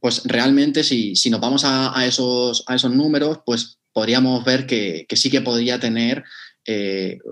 pues realmente si, si nos vamos a, esos, a esos números, pues podríamos ver que, sí que podría tener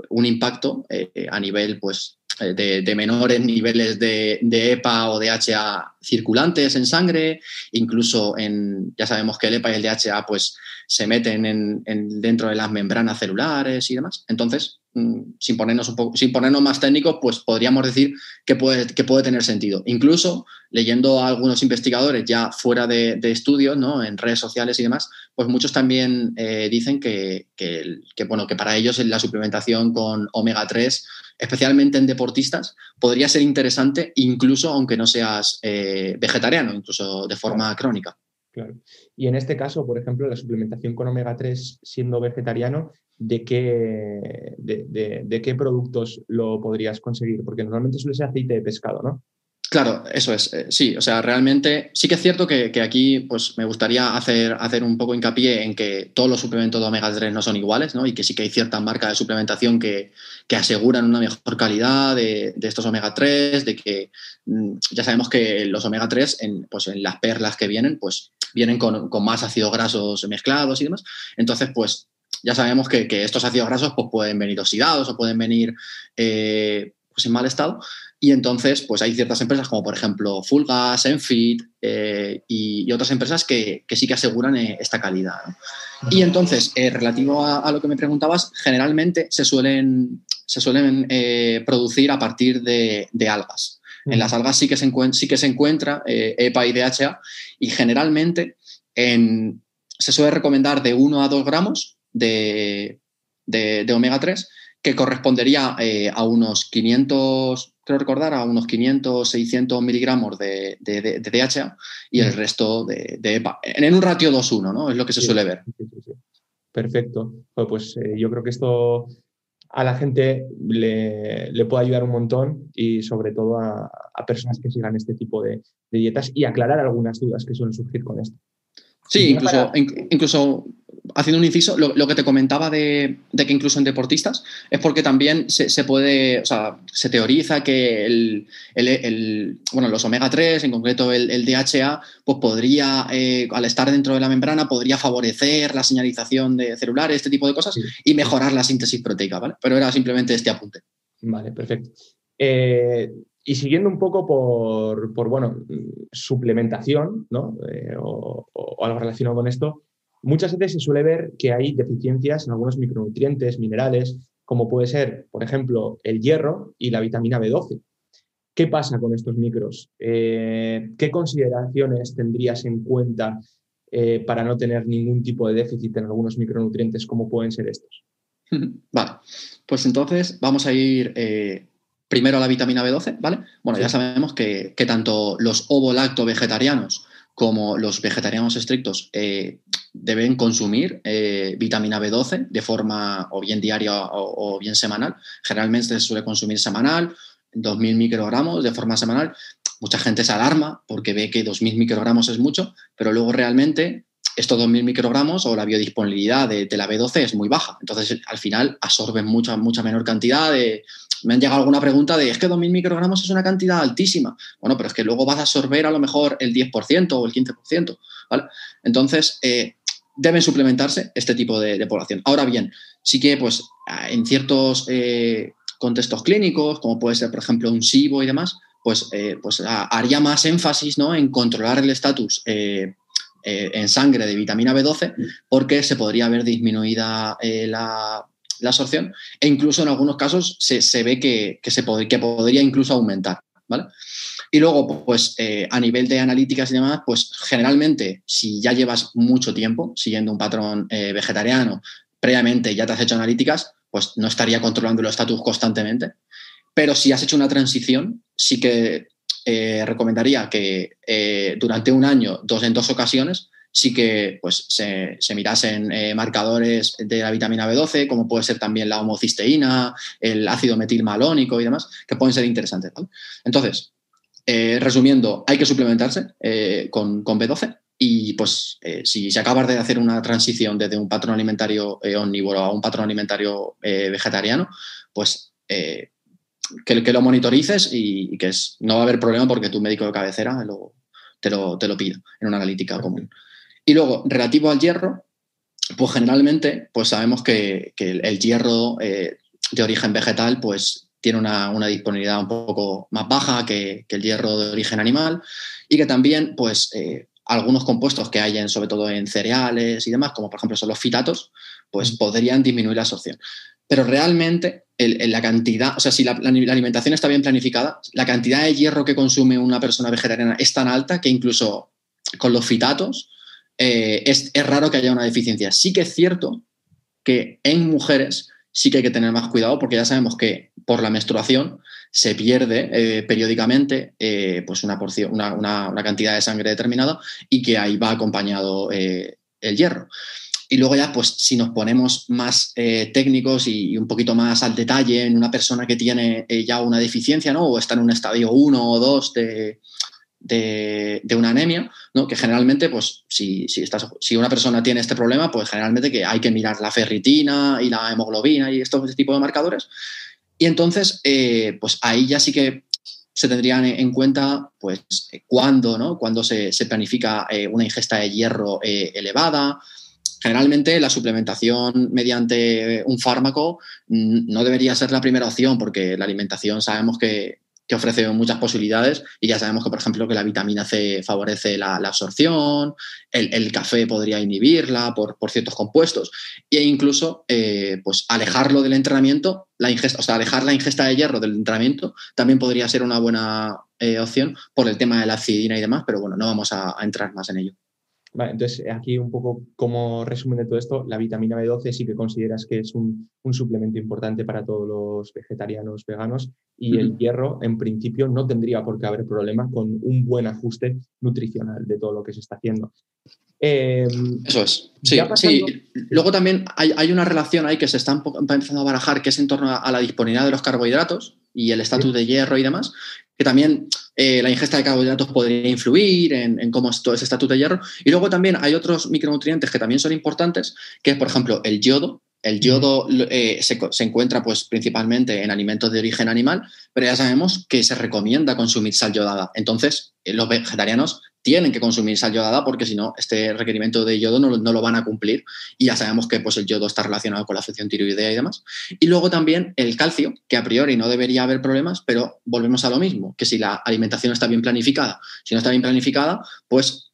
un impacto a nivel pues, de, de, menores niveles de, de, EPA o DHA circulantes en sangre, incluso en, ya sabemos que el EPA y el DHA pues se meten en, dentro de las membranas celulares y demás. Entonces, mm, sin ponernos, un poco, sin ponernos más técnicos, pues podríamos decir que puede, que puede tener sentido. Incluso leyendo a algunos investigadores ya fuera de, estudios, ¿no? en redes sociales y demás, pues muchos también eh, dicen que, que, bueno, que para ellos la suplementación con omega 3 especialmente en deportistas, podría ser interesante incluso aunque no seas eh, vegetariano, incluso de forma crónica. Claro. Y en este caso, por ejemplo, la suplementación con omega 3 siendo vegetariano, ¿de qué, de, qué productos lo podrías conseguir? Porque normalmente suele ser aceite de pescado, ¿no? Claro, eso es. Eh, sí, o sea, realmente sí que es cierto que, aquí pues, me gustaría hacer, hacer un poco hincapié en que todos los suplementos de omega 3 no son iguales, ¿no? Y que sí que hay ciertas marcas de suplementación que, aseguran una mejor calidad de, estos omega 3, de que mm, ya sabemos que los omega 3, en, pues, en las perlas que vienen, pues vienen con, más ácidos grasos mezclados y demás. Entonces, pues ya sabemos que, estos ácidos grasos pues, pueden venir oxidados o pueden venir eh, pues, en mal estado. Y entonces, pues hay ciertas empresas como por ejemplo Fulgas, Enfit eh, y, otras empresas que, sí que aseguran eh, esta calidad. Y entonces, relativo a, lo que me preguntabas, generalmente se suelen, se suelen producir a partir de algas. En las algas sí que se, sí que se encuentra EPA eh, y DHA y generalmente se suele recomendar de 1 a 2 gramos de, omega 3 que correspondería eh, a unos 500, creo recordar, a unos 500, 600 miligramos de, DHA y el resto de, EPA. En un ratio 2-1, ¿no? Es lo que se suele ver. Perfecto. Pues eh, yo creo que esto a la gente le, puede ayudar un montón y sobre todo a, personas que sigan este tipo de, dietas y aclarar algunas dudas que suelen surgir con esto. Sí, incluso, incluso haciendo un inciso, lo, que te comentaba de, que incluso en deportistas es porque también se, puede, o sea, se teoriza que el, bueno, los omega 3, en concreto el, DHA, pues podría, eh, al estar dentro de la membrana, podría favorecer la señalización de celulares, este tipo de cosas, y mejorar la síntesis proteica, ¿vale? Pero era simplemente este apunte. Vale, perfecto. Eh, y siguiendo un poco por, bueno, suplementación. Eh, o, algo relacionado con esto, muchas veces se suele ver que hay deficiencias en algunos micronutrientes, minerales, como puede ser, por ejemplo, el hierro y la vitamina B12. ¿Qué pasa con estos micros? Eh, ¿Qué consideraciones tendrías en cuenta eh, para no tener ningún tipo de déficit en algunos micronutrientes como pueden ser estos? Vale, pues entonces vamos a ir primero la vitamina B12, ¿vale? Bueno, ya sabemos que, tanto los ovo-lacto vegetarianos como los vegetarianos estrictos eh, deben consumir eh, vitamina B12 de forma o bien diaria o, bien semanal. Generalmente se suele consumir semanal, 2.000 microgramos de forma semanal. Mucha gente se alarma porque ve que 2.000 microgramos es mucho, pero luego realmente estos 2.000 microgramos o la biodisponibilidad de, de, la B12 es muy baja. Entonces, al final absorben mucha, mucha menor cantidad de, me han llegado alguna pregunta de, es que 2.000 microgramos es una cantidad altísima. Bueno, pero es que luego vas a absorber a lo mejor el 10% o el 15%, ¿vale? Entonces, eh, deben suplementarse este tipo de, población. Ahora bien, sí que pues en ciertos eh, contextos clínicos, como puede ser, por ejemplo, un SIBO y demás, pues, eh, pues haría más énfasis ¿no? en controlar el estatus en sangre de vitamina B12 porque se podría ver disminuida la la absorción e incluso en algunos casos se, ve que, se que podría incluso aumentar. ¿vale? Y luego, pues eh, a nivel de analíticas y demás, pues generalmente si ya llevas mucho tiempo siguiendo un patrón eh, vegetariano, previamente ya te has hecho analíticas, pues no estaría controlando el estatus constantemente. Pero si has hecho una transición, sí que eh, recomendaría que durante un año, dos en dos ocasiones, sí que pues, se, mirasen eh, marcadores de la vitamina B12, como puede ser también la homocisteína, el ácido metilmalónico y demás, que pueden ser interesantes. Entonces, eh, resumiendo, hay que suplementarse eh, con, B12 y pues si se acabas de hacer una transición desde un patrón alimentario omnívoro a un patrón alimentario vegetariano, pues que, lo monitorices y, que es, no va a haber problema porque tu médico de cabecera te, lo, te lo pide en una analítica común. Y luego, relativo al hierro, pues generalmente pues sabemos que, el, hierro eh, de origen vegetal pues tiene una, disponibilidad un poco más baja que, el hierro de origen animal y que también pues eh, algunos compuestos que hay sobre todo en cereales y demás, como por ejemplo son los fitatos, pues podrían disminuir la absorción. Pero realmente la cantidad, o sea, si la, alimentación está bien planificada, la cantidad de hierro que consume una persona vegetariana es tan alta que incluso con los fitatos eh, es, raro que haya una deficiencia. Sí que es cierto que en mujeres sí que hay que tener más cuidado porque ya sabemos que por la menstruación se pierde eh, periódicamente eh, pues una, porción, una, cantidad de sangre determinada y que ahí va acompañado el hierro. Y luego ya, pues si nos ponemos más técnicos y, un poquito más al detalle en una persona que tiene ya una deficiencia, ¿no? O está en un estadio 1 o 2 de, de, una anemia, ¿no? que generalmente, pues, si, si, una persona tiene este problema, pues generalmente que hay que mirar la ferritina y la hemoglobina y estos este tipo de marcadores. Y entonces, eh, pues ahí ya sí que se tendrían en cuenta, pues, cuándo, ¿no? Cuando se, planifica eh, una ingesta de hierro eh, elevada. Generalmente la suplementación mediante un fármaco mm, no debería ser la primera opción porque la alimentación sabemos que que ofrece muchas posibilidades y ya sabemos que, por ejemplo, que la vitamina C favorece la, absorción, el, café podría inhibirla por, ciertos compuestos e incluso eh, pues alejarlo del entrenamiento, la ingesta, o sea, alejar la ingesta de hierro del entrenamiento también podría ser una buena eh, opción por el tema de la acidina y demás, pero bueno, no vamos a entrar más en ello entonces, aquí un poco como resumen de todo esto, la vitamina B12 sí que consideras que es un, suplemento importante para todos los vegetarianos, veganos, y el hierro, en principio, no tendría por qué haber problema con un buen ajuste nutricional de todo lo que se está haciendo. Em, Eso es. Sí, sí. Luego también hay, una relación ahí que se está empezando a barajar, que es en torno a, la disponibilidad de los carbohidratos y el estatus de hierro y demás, que también eh, la ingesta de carbohidratos podría influir en, cómo es todo ese estatuto de hierro. Y luego también hay otros micronutrientes que también son importantes, que es, por ejemplo, el yodo. El yodo eh, se, se, encuentra pues, principalmente en alimentos de origen animal, pero ya sabemos que se recomienda consumir sal yodada. Entonces, los vegetarianos tienen que consumir sal yodada porque si no, este requerimiento de yodo no, lo van a cumplir y ya sabemos que pues, el yodo está relacionado con la afección tiroidea y demás. Y luego también el calcio, que a priori no debería haber problemas, pero volvemos a lo mismo, que si la alimentación está bien planificada, si no está bien planificada, pues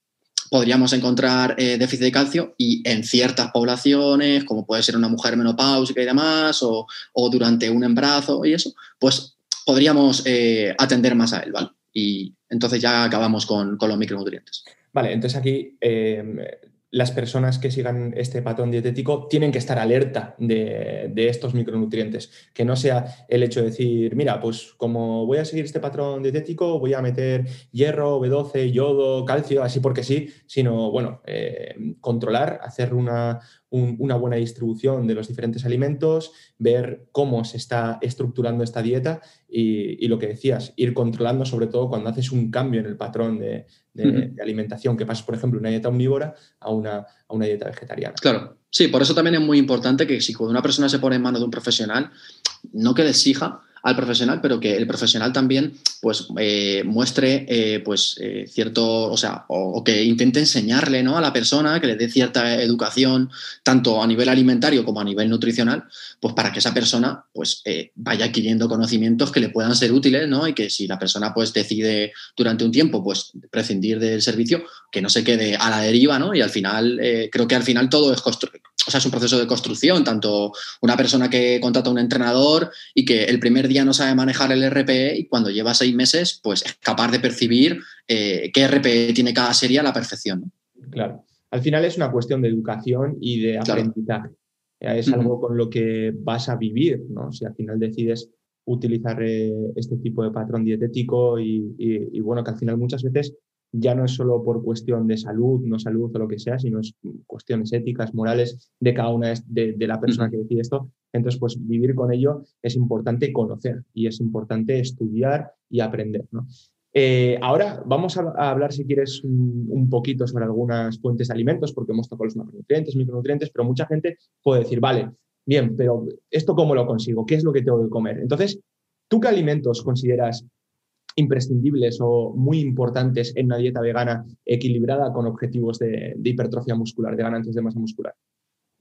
podríamos encontrar eh, déficit de calcio y en ciertas poblaciones, como puede ser una mujer menopáusica y demás, o, durante un embarazo y eso, pues podríamos eh, atender más a él, ¿vale? Y entonces ya acabamos con, los micronutrientes. Vale, entonces aquí eh, las personas que sigan este patrón dietético tienen que estar alerta de, estos micronutrientes, que no sea el hecho de decir, mira, pues como voy a seguir este patrón dietético, voy a meter hierro, B12, yodo, calcio, así porque sí, sino, bueno, eh, controlar, hacer una, una buena distribución de los diferentes alimentos, ver cómo se está estructurando esta dieta y, lo que decías, ir controlando sobre todo cuando haces un cambio en el patrón de, alimentación, que pasas, por ejemplo, de una dieta omnívora a una, a una dieta vegetariana. Claro, sí, por eso también es muy importante que si una persona se pone en manos de un profesional, no que le exija, al profesional, pero que el profesional también pues, eh, muestre eh, pues, eh, cierto, o sea, o, que intente enseñarle ¿no? a la persona, que le dé cierta educación, tanto a nivel alimentario como a nivel nutricional, pues para que esa persona pues, vaya adquiriendo conocimientos que le puedan ser útiles, ¿no? Y que si la persona pues, decide durante un tiempo pues, prescindir del servicio, que no se quede a la deriva, ¿no? Y al final, creo que al final todo es o sea, es un proceso de construcción, tanto una persona que contrata a un entrenador y que el primer día no sabe manejar el RPE y cuando lleva seis meses, pues es capaz de percibir eh, qué RPE tiene cada serie a la perfección. Claro. Al final es una cuestión de educación y de aprendizaje. Es algo con lo que vas a vivir, ¿no? Si al final decides utilizar eh, este tipo de patrón dietético y, bueno, que al final muchas veces ya no es solo por cuestión de salud, no salud o lo que sea, sino es cuestiones éticas, morales de cada una de, la persona que decide esto. Entonces, pues vivir con ello es importante conocer y es importante estudiar y aprender. Eh, ahora vamos a, hablar, si quieres, un, poquito sobre algunas fuentes de alimentos, porque hemos tocado los macronutrientes, micronutrientes, pero mucha gente puede decir, vale, bien, pero ¿esto cómo lo consigo? ¿Qué es lo que tengo que comer? Entonces, ¿tú qué alimentos consideras imprescindibles o muy importantes en una dieta vegana equilibrada con objetivos de, hipertrofia muscular, de ganancias de masa muscular.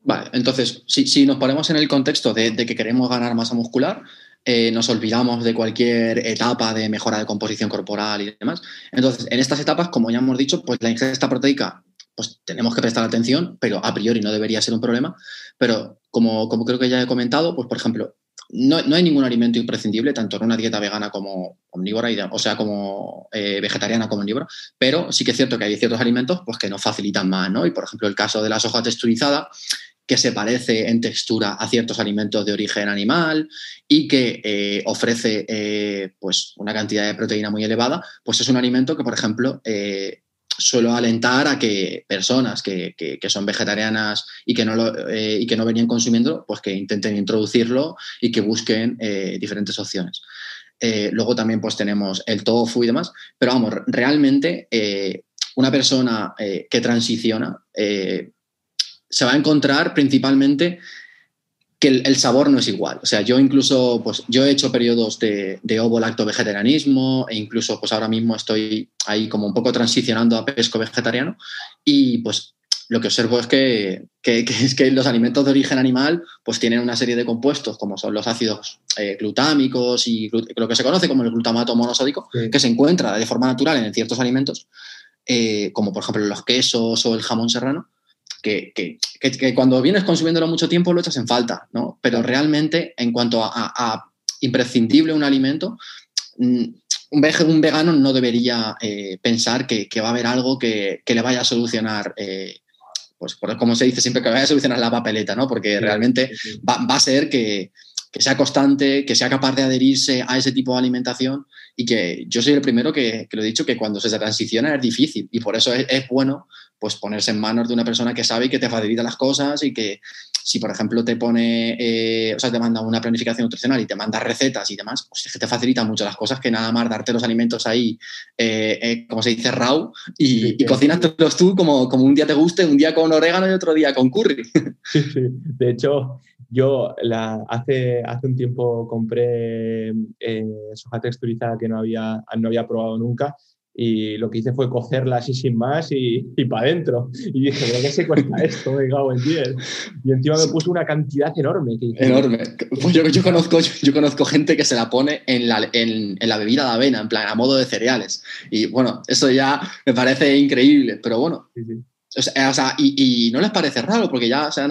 Vale, entonces, si, nos ponemos en el contexto de, que queremos ganar masa muscular, eh, nos olvidamos de cualquier etapa de mejora de composición corporal y demás. Entonces, en estas etapas, como ya hemos dicho, pues la ingesta proteica, pues tenemos que prestar atención, pero a priori no debería ser un problema. Pero como, como creo que ya he comentado, pues por ejemplo, no, hay ningún alimento imprescindible, tanto en una dieta vegana como omnívora, o sea, como eh, vegetariana como omnívora, pero sí que es cierto que hay ciertos alimentos pues, que nos facilitan más, ¿no? Y por ejemplo, el caso de la soja texturizada, que se parece en textura a ciertos alimentos de origen animal y que eh, ofrece eh, pues una cantidad de proteína muy elevada, pues es un alimento que, por ejemplo, suelo alentar a que personas que, son vegetarianas y que, no lo, eh, y que no venían consumiendo, pues que intenten introducirlo y que busquen eh, diferentes opciones. Eh, luego también pues tenemos el tofu y demás, pero vamos, realmente una persona que transiciona se va a encontrar principalmente que el, sabor no es igual. O sea, yo incluso, pues yo he hecho periodos de, de ovo-lacto vegetarianismo e incluso pues ahora mismo estoy ahí como un poco transicionando a pesco vegetariano y pues lo que observo es que, es que los alimentos de origen animal pues tienen una serie de compuestos como son los ácidos eh, glutámicos y lo que se conoce como el glutamato monosódico que se encuentra de forma natural en ciertos alimentos eh, como por ejemplo los quesos o el jamón serrano que, cuando vienes consumiéndolo mucho tiempo lo echas en falta, ¿no? Pero realmente, en cuanto a, imprescindible un alimento, mm, un, un vegano no debería eh, pensar que, va a haber algo que, le vaya a solucionar. Eh, pues como se dice siempre, que vaya a solucionar la papeleta, ¿no? Porque realmente Va, a ser que, sea constante, que sea capaz de adherirse a ese tipo de alimentación y que yo soy el primero que, lo he dicho, que cuando se transiciona es difícil y por eso es bueno pues ponerse en manos de una persona que sabe y que te facilita las cosas y que si, por ejemplo, te pone, eh, o sea, te manda una planificación nutricional y te manda recetas y demás, pues es que te facilita mucho las cosas que nada más darte los alimentos ahí, eh, eh, como se dice, raw, y, cocinas tú como, como un día te guste, un día con orégano y otro día con curry. Sí, sí. De hecho, yo la, hace, hace un tiempo compré soja texturizada que no había, no había probado nunca y lo que hice fue cocerla así sin más y, y para adentro. Y dije, ¿pero qué se cuesta esto? Me cago en Y encima me puso una cantidad enorme. enorme. Pues yo, yo, conozco, yo, conozco gente que se la pone en la, en, en la bebida de avena, en plan, a modo de cereales. Y bueno, eso ya me parece increíble, pero bueno. O sea, y, y, no les parece raro porque ya se,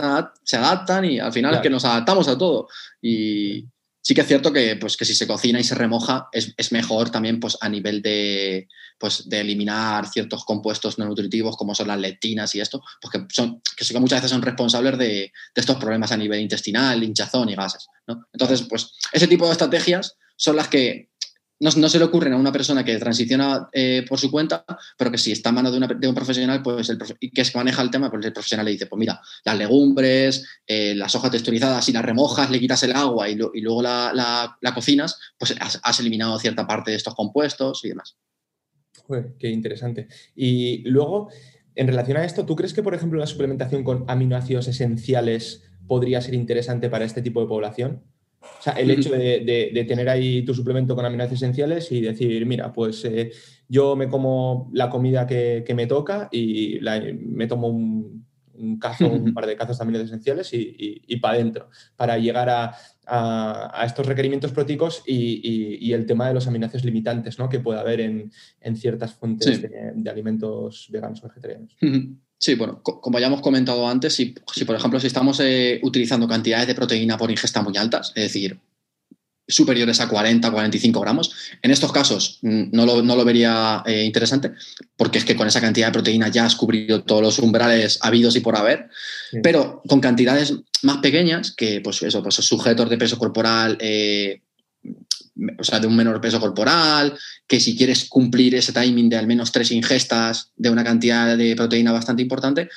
se adaptan y al final es que nos adaptamos a todo. Y, sí que es cierto que, pues, que si se cocina y se remoja es, es mejor también pues, a nivel de, pues, de eliminar ciertos compuestos no nutritivos como son las lectinas y esto, pues son, que muchas veces son responsables de, de, estos problemas a nivel intestinal, hinchazón y gases. ¿no? Entonces, pues ese tipo de estrategias son las que no, se le ocurren a una persona que transiciona eh, por su cuenta, pero que si está en manos de, un profesional, pues el que es que maneja el tema, pues el profesional le dice, pues mira, las legumbres, eh, las hojas texturizadas, si las remojas, le quitas el agua y, luego la, cocinas, pues has, eliminado cierta parte de estos compuestos y demás. qué interesante. Y luego, en relación a esto, ¿tú crees que, por ejemplo, la suplementación con aminoácidos esenciales podría ser interesante para este tipo de población? O sea, el hecho de, tener ahí tu suplemento con aminoácidos esenciales y decir, mira, pues eh, yo me como la comida que, me toca y me tomo un, cazo, un par de cazos de aminoácidos esenciales y, para adentro, para llegar a, estos requerimientos proteicos y, el tema de los aminoácidos limitantes ¿no? que puede haber en, ciertas fuentes de, de, alimentos veganos o vegetarianos. Sí, bueno, como ya hemos comentado antes, si, por ejemplo si estamos eh, utilizando cantidades de proteína por ingesta muy altas, es decir, superiores a 40, 45 gramos, en estos casos mm, no lo, no lo vería eh, interesante, porque es que con esa cantidad de proteína ya has cubrido todos los umbrales habidos y por haber, pero con cantidades más pequeñas, que pues eso, pues sujetos de peso corporal eh, o sea, de un menor peso corporal, que si quieres cumplir ese timing de al menos tres ingestas de una cantidad de proteína bastante importante,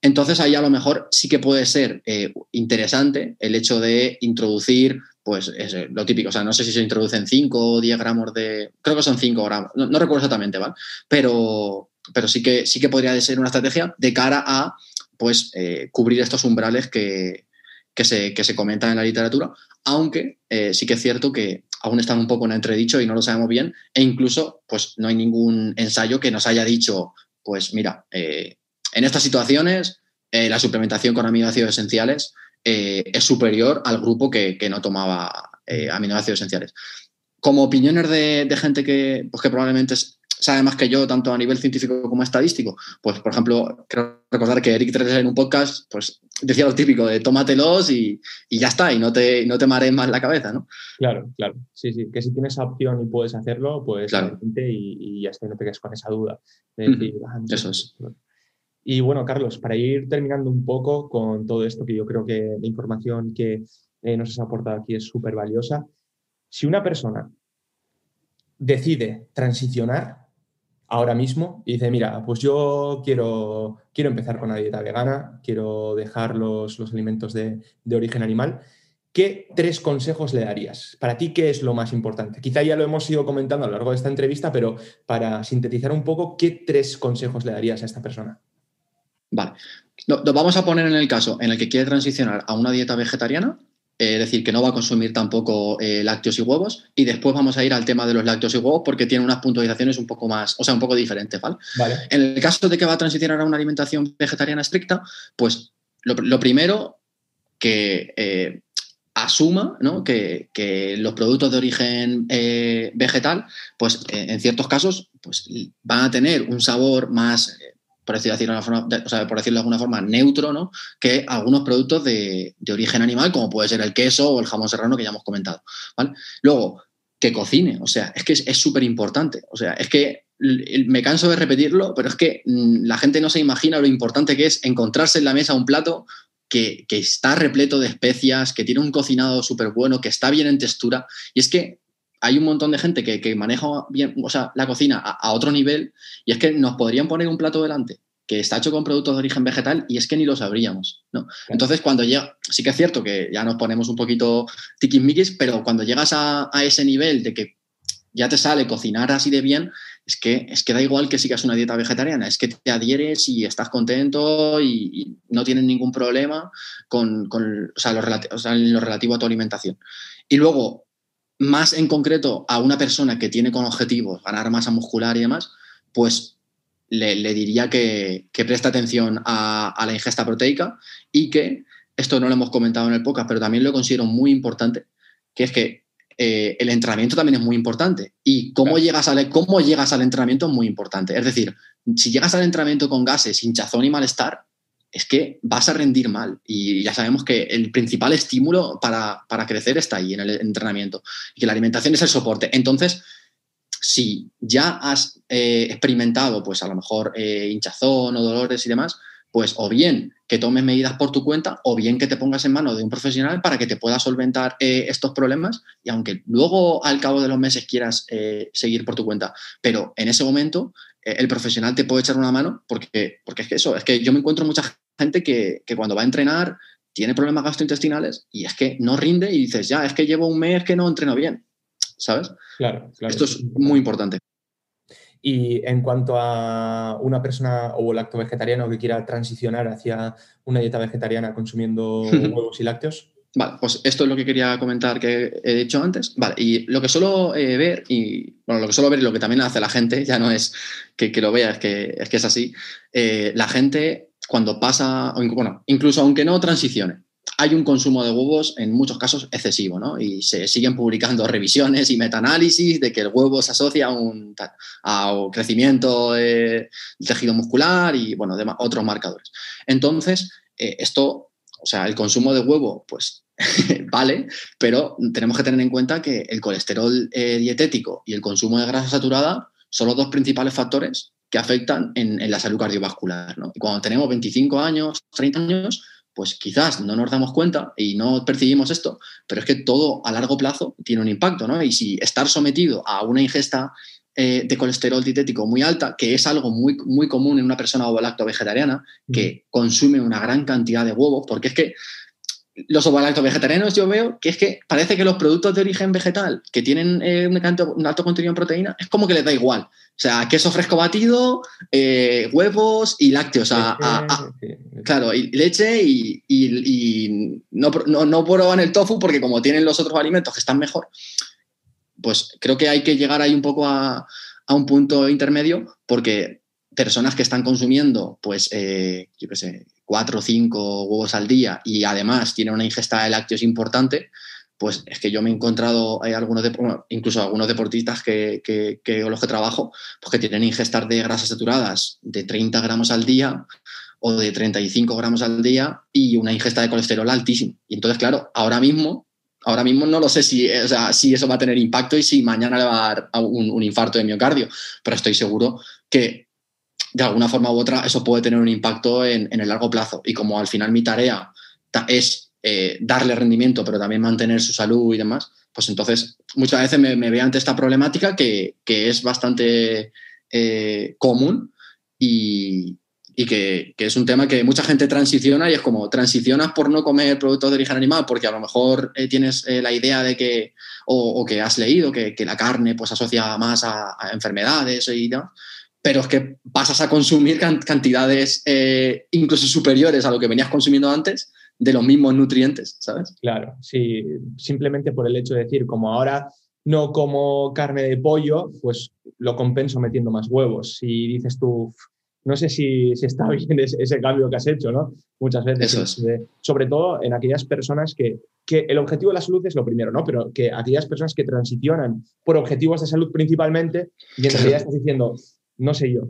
entonces ahí a lo mejor sí que puede ser eh, interesante el hecho de introducir, pues lo típico, o sea, no sé si se introducen 5 o 10 gramos de, creo que son 5 gramos, no, recuerdo exactamente, ¿vale? Pero, pero sí, que, sí que podría ser una estrategia de cara a, pues, eh, cubrir estos umbrales que, que se, que se comentan en la literatura, aunque eh, sí que es cierto que aún están un poco en entredicho y no lo sabemos bien, e incluso pues no hay ningún ensayo que nos haya dicho, pues mira, eh, en estas situaciones eh, la suplementación con aminoácidos esenciales eh, es superior al grupo que, no tomaba aminoácidos esenciales. Como opiniones de, gente que, pues, que probablemente sabe más que yo, tanto a nivel científico como estadístico. Pues, por ejemplo, creo recordar que Eric Tres en un podcast, pues decía lo típico de tómatelos y, y ya está, y no te, no te marees más la cabeza, ¿no? Claro, claro. Sí, sí, que si tienes esa opción y puedes hacerlo, pues claro. y, y, ya está, no te quedes con esa duda. Ah, Eso es. Y bueno, Carlos, para ir terminando un poco con todo esto, que yo creo que la información que eh, nos has aportado aquí es súper valiosa. Si una persona decide transicionar, ahora mismo y dice, mira, pues yo quiero, quiero empezar con la dieta vegana, quiero dejar los, alimentos de, origen animal, ¿qué tres consejos le darías? Para ti, ¿qué es lo más importante? Quizá ya lo hemos ido comentando a lo largo de esta entrevista, pero para sintetizar un poco, ¿qué tres consejos le darías a esta persona? Vale. Nos vamos a poner en el caso en el que quiere transicionar a una dieta vegetariana es decir, que no va a consumir tampoco eh, lácteos y huevos. Y después vamos a ir al tema de los lácteos y huevos porque tiene unas puntualizaciones un poco más, o sea, un poco diferentes, ¿vale? En el caso de que va a transicionar a una alimentación vegetariana estricta, pues lo, primero que eh, asuma que, los productos de origen eh, vegetal, pues en ciertos casos, pues van a tener un sabor más por decirlo, de alguna forma, neutro, ¿no? Que algunos productos de, origen animal, como puede ser el queso o el jamón serrano que ya hemos comentado. Luego, que cocine, o sea, es que es súper importante. O sea, es que me canso de repetirlo, pero es que mm, la gente no se imagina lo importante que es encontrarse en la mesa un plato que, está repleto de especias, que tiene un cocinado súper bueno, que está bien en textura. Y es que hay un montón de gente que, maneja bien, o sea, la cocina a, otro nivel y es que nos podrían poner un plato delante que está hecho con productos de origen vegetal y es que ni lo sabríamos, ¿no? Entonces, cuando llega, sí que es cierto que ya nos ponemos un poquito tiquismiquis, pero cuando llegas a, ese nivel de que ya te sale cocinar así de bien, es que, es que da igual que sigas una dieta vegetariana, es que te adhieres y estás contento y, no tienes ningún problema con, con o sea, lo en lo relativo a tu alimentación. Y luego, más en concreto a una persona que tiene con objetivos ganar masa muscular y demás, pues le, diría que, que, preste atención a, la ingesta proteica y que, esto no lo hemos comentado en el podcast, pero también lo considero muy importante, que es que eh, el entrenamiento también es muy importante y cómo, llegas al, cómo llegas al entrenamiento es muy importante. Es decir, si llegas al entrenamiento con gases, hinchazón y malestar, es que vas a rendir mal. Y ya sabemos que el principal estímulo para, para crecer está ahí, en el entrenamiento, y que la alimentación es el soporte. Entonces, si ya has eh, experimentado, pues a lo mejor eh, hinchazón o dolores y demás, pues o bien que tomes medidas por tu cuenta o bien que te pongas en manos de un profesional para que te pueda solventar eh, estos problemas y aunque luego al cabo de los meses quieras seguir por tu cuenta, pero en ese momento el profesional te puede echar una mano porque, porque es que eso, es que yo me encuentro mucha gente que, que cuando va a entrenar tiene problemas gastrointestinales y es que no rinde y dices, ya, es que llevo un mes que no entreno bien. ¿sabes? Claro, claro. Esto es muy importante. Y en cuanto a una persona o lacto vegetariano que quiera transicionar hacia una dieta vegetariana consumiendo huevos y lácteos. Vale, pues esto es lo que quería comentar que he dicho antes. Vale, y lo que suelo eh, ver, y bueno, lo que suelo ver y lo que también hace la gente, ya no es que, lo vea, es que es, que es así. Eh, la gente, cuando pasa, bueno, incluso aunque no transicione, hay un consumo de huevos en muchos casos excesivo, ¿no? Y se siguen publicando revisiones y metaanálisis de que el huevo se asocia a un, crecimiento del tejido muscular y, bueno, de otros marcadores. Entonces, eh, esto, o sea, el consumo de huevo, pues vale, pero tenemos que tener en cuenta que el colesterol eh, dietético y el consumo de grasa saturada son los dos principales factores que afectan en, en la salud cardiovascular, ¿no? Y cuando tenemos 25 años, 30 años, pues quizás no nos damos cuenta y no percibimos esto, pero es que todo a largo plazo tiene un impacto, ¿no? Y si estar sometido a una ingesta eh, de colesterol dietético muy alta, que es algo muy, muy común en una persona ovolacto vegetariana, que consume una gran cantidad de huevos, porque es que los ovolacto vegetarianos yo veo que es que parece que los productos de origen vegetal que tienen eh, un, alto contenido en proteína es como que les da igual. O sea, queso fresco batido, eh, huevos y lácteos. claro, y leche y, no, no, no prueban el tofu porque como tienen los otros alimentos que están mejor, pues creo que hay que llegar ahí un poco a, un punto intermedio porque personas que están consumiendo, pues, eh, yo qué sé, cuatro o cinco huevos al día y además tiene una ingesta de lácteos importante, pues es que yo me he encontrado hay algunos, incluso algunos deportistas que, con los que trabajo, pues que tienen ingestas de grasas saturadas de 30 gramos al día o de 35 gramos al día y una ingesta de colesterol altísimo. Y entonces, claro, ahora mismo, ahora mismo no lo sé si, o sea, si eso va a tener impacto y si mañana le va a dar un, un infarto de miocardio, pero estoy seguro que de alguna forma u otra eso puede tener un impacto en, el largo plazo. Y como al final mi tarea es eh, darle rendimiento, pero también mantener su salud y demás, pues entonces muchas veces me, veo ante esta problemática que, es bastante eh, común y, que, es un tema que mucha gente transiciona y es como transicionas por no comer productos de origen animal porque a lo mejor eh, tienes la idea de que, o, que has leído que, la carne pues asocia más a, enfermedades y demás pero es que pasas a consumir cantidades eh, incluso superiores a lo que venías consumiendo antes de los mismos nutrientes, ¿sabes? Claro, sí, simplemente por el hecho de decir, como ahora no como carne de pollo, pues lo compenso metiendo más huevos. Si dices tú, no sé si, está bien ese, cambio que has hecho, ¿no? Muchas veces. Eso es. sobre todo en aquellas personas que, que el objetivo de la salud es lo primero, ¿no? Pero que aquellas personas que transicionan por objetivos de salud principalmente y en realidad estás diciendo, no sé yo.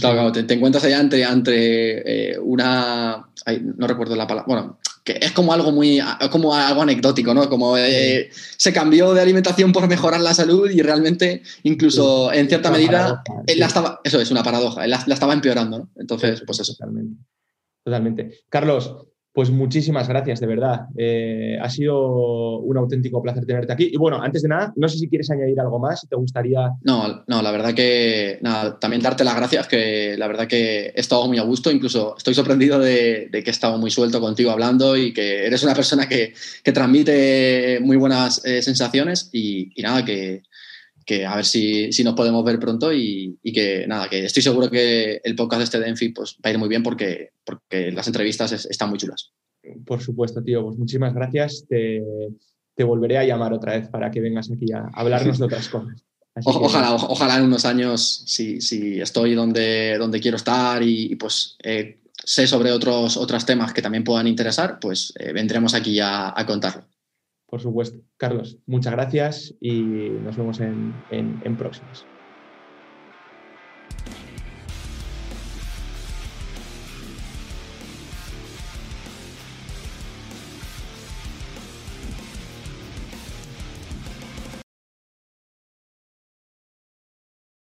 claro, Te, encuentras allá entre, entre eh, una. no recuerdo la palabra. Bueno, que es como algo muy. como algo anecdótico, ¿no? Como eh, se cambió de alimentación por mejorar la salud y realmente, incluso en cierta medida, la estaba. Eso es una paradoja, la, estaba empeorando, ¿no? Entonces, pues eso. Totalmente. Totalmente. Carlos, Pues muchísimas gracias, de verdad. Eh, ha sido un auténtico placer tenerte aquí. Y bueno, antes de nada, no sé si quieres añadir algo más, si te gustaría... No, no, la verdad que, nada, también darte las gracias, que la verdad que he estado muy a gusto, incluso estoy sorprendido de, que he estado muy suelto contigo hablando y que eres una persona que, transmite muy buenas eh, sensaciones y, nada, que, a ver si, nos podemos ver pronto y, que nada, que estoy seguro que el podcast este de Enfi pues, va a ir muy bien porque, porque las entrevistas están muy chulas. Por supuesto, tío, pues muchísimas gracias. Te, volveré a llamar otra vez para que vengas aquí a hablarnos de otras cosas. ojalá, ojalá en unos años, si, estoy donde, donde quiero estar y, pues eh, sé sobre otros, otros temas que también puedan interesar, pues eh, vendremos aquí a contarlo. Por supuesto. Carlos, muchas gracias y nos vemos en, próximas.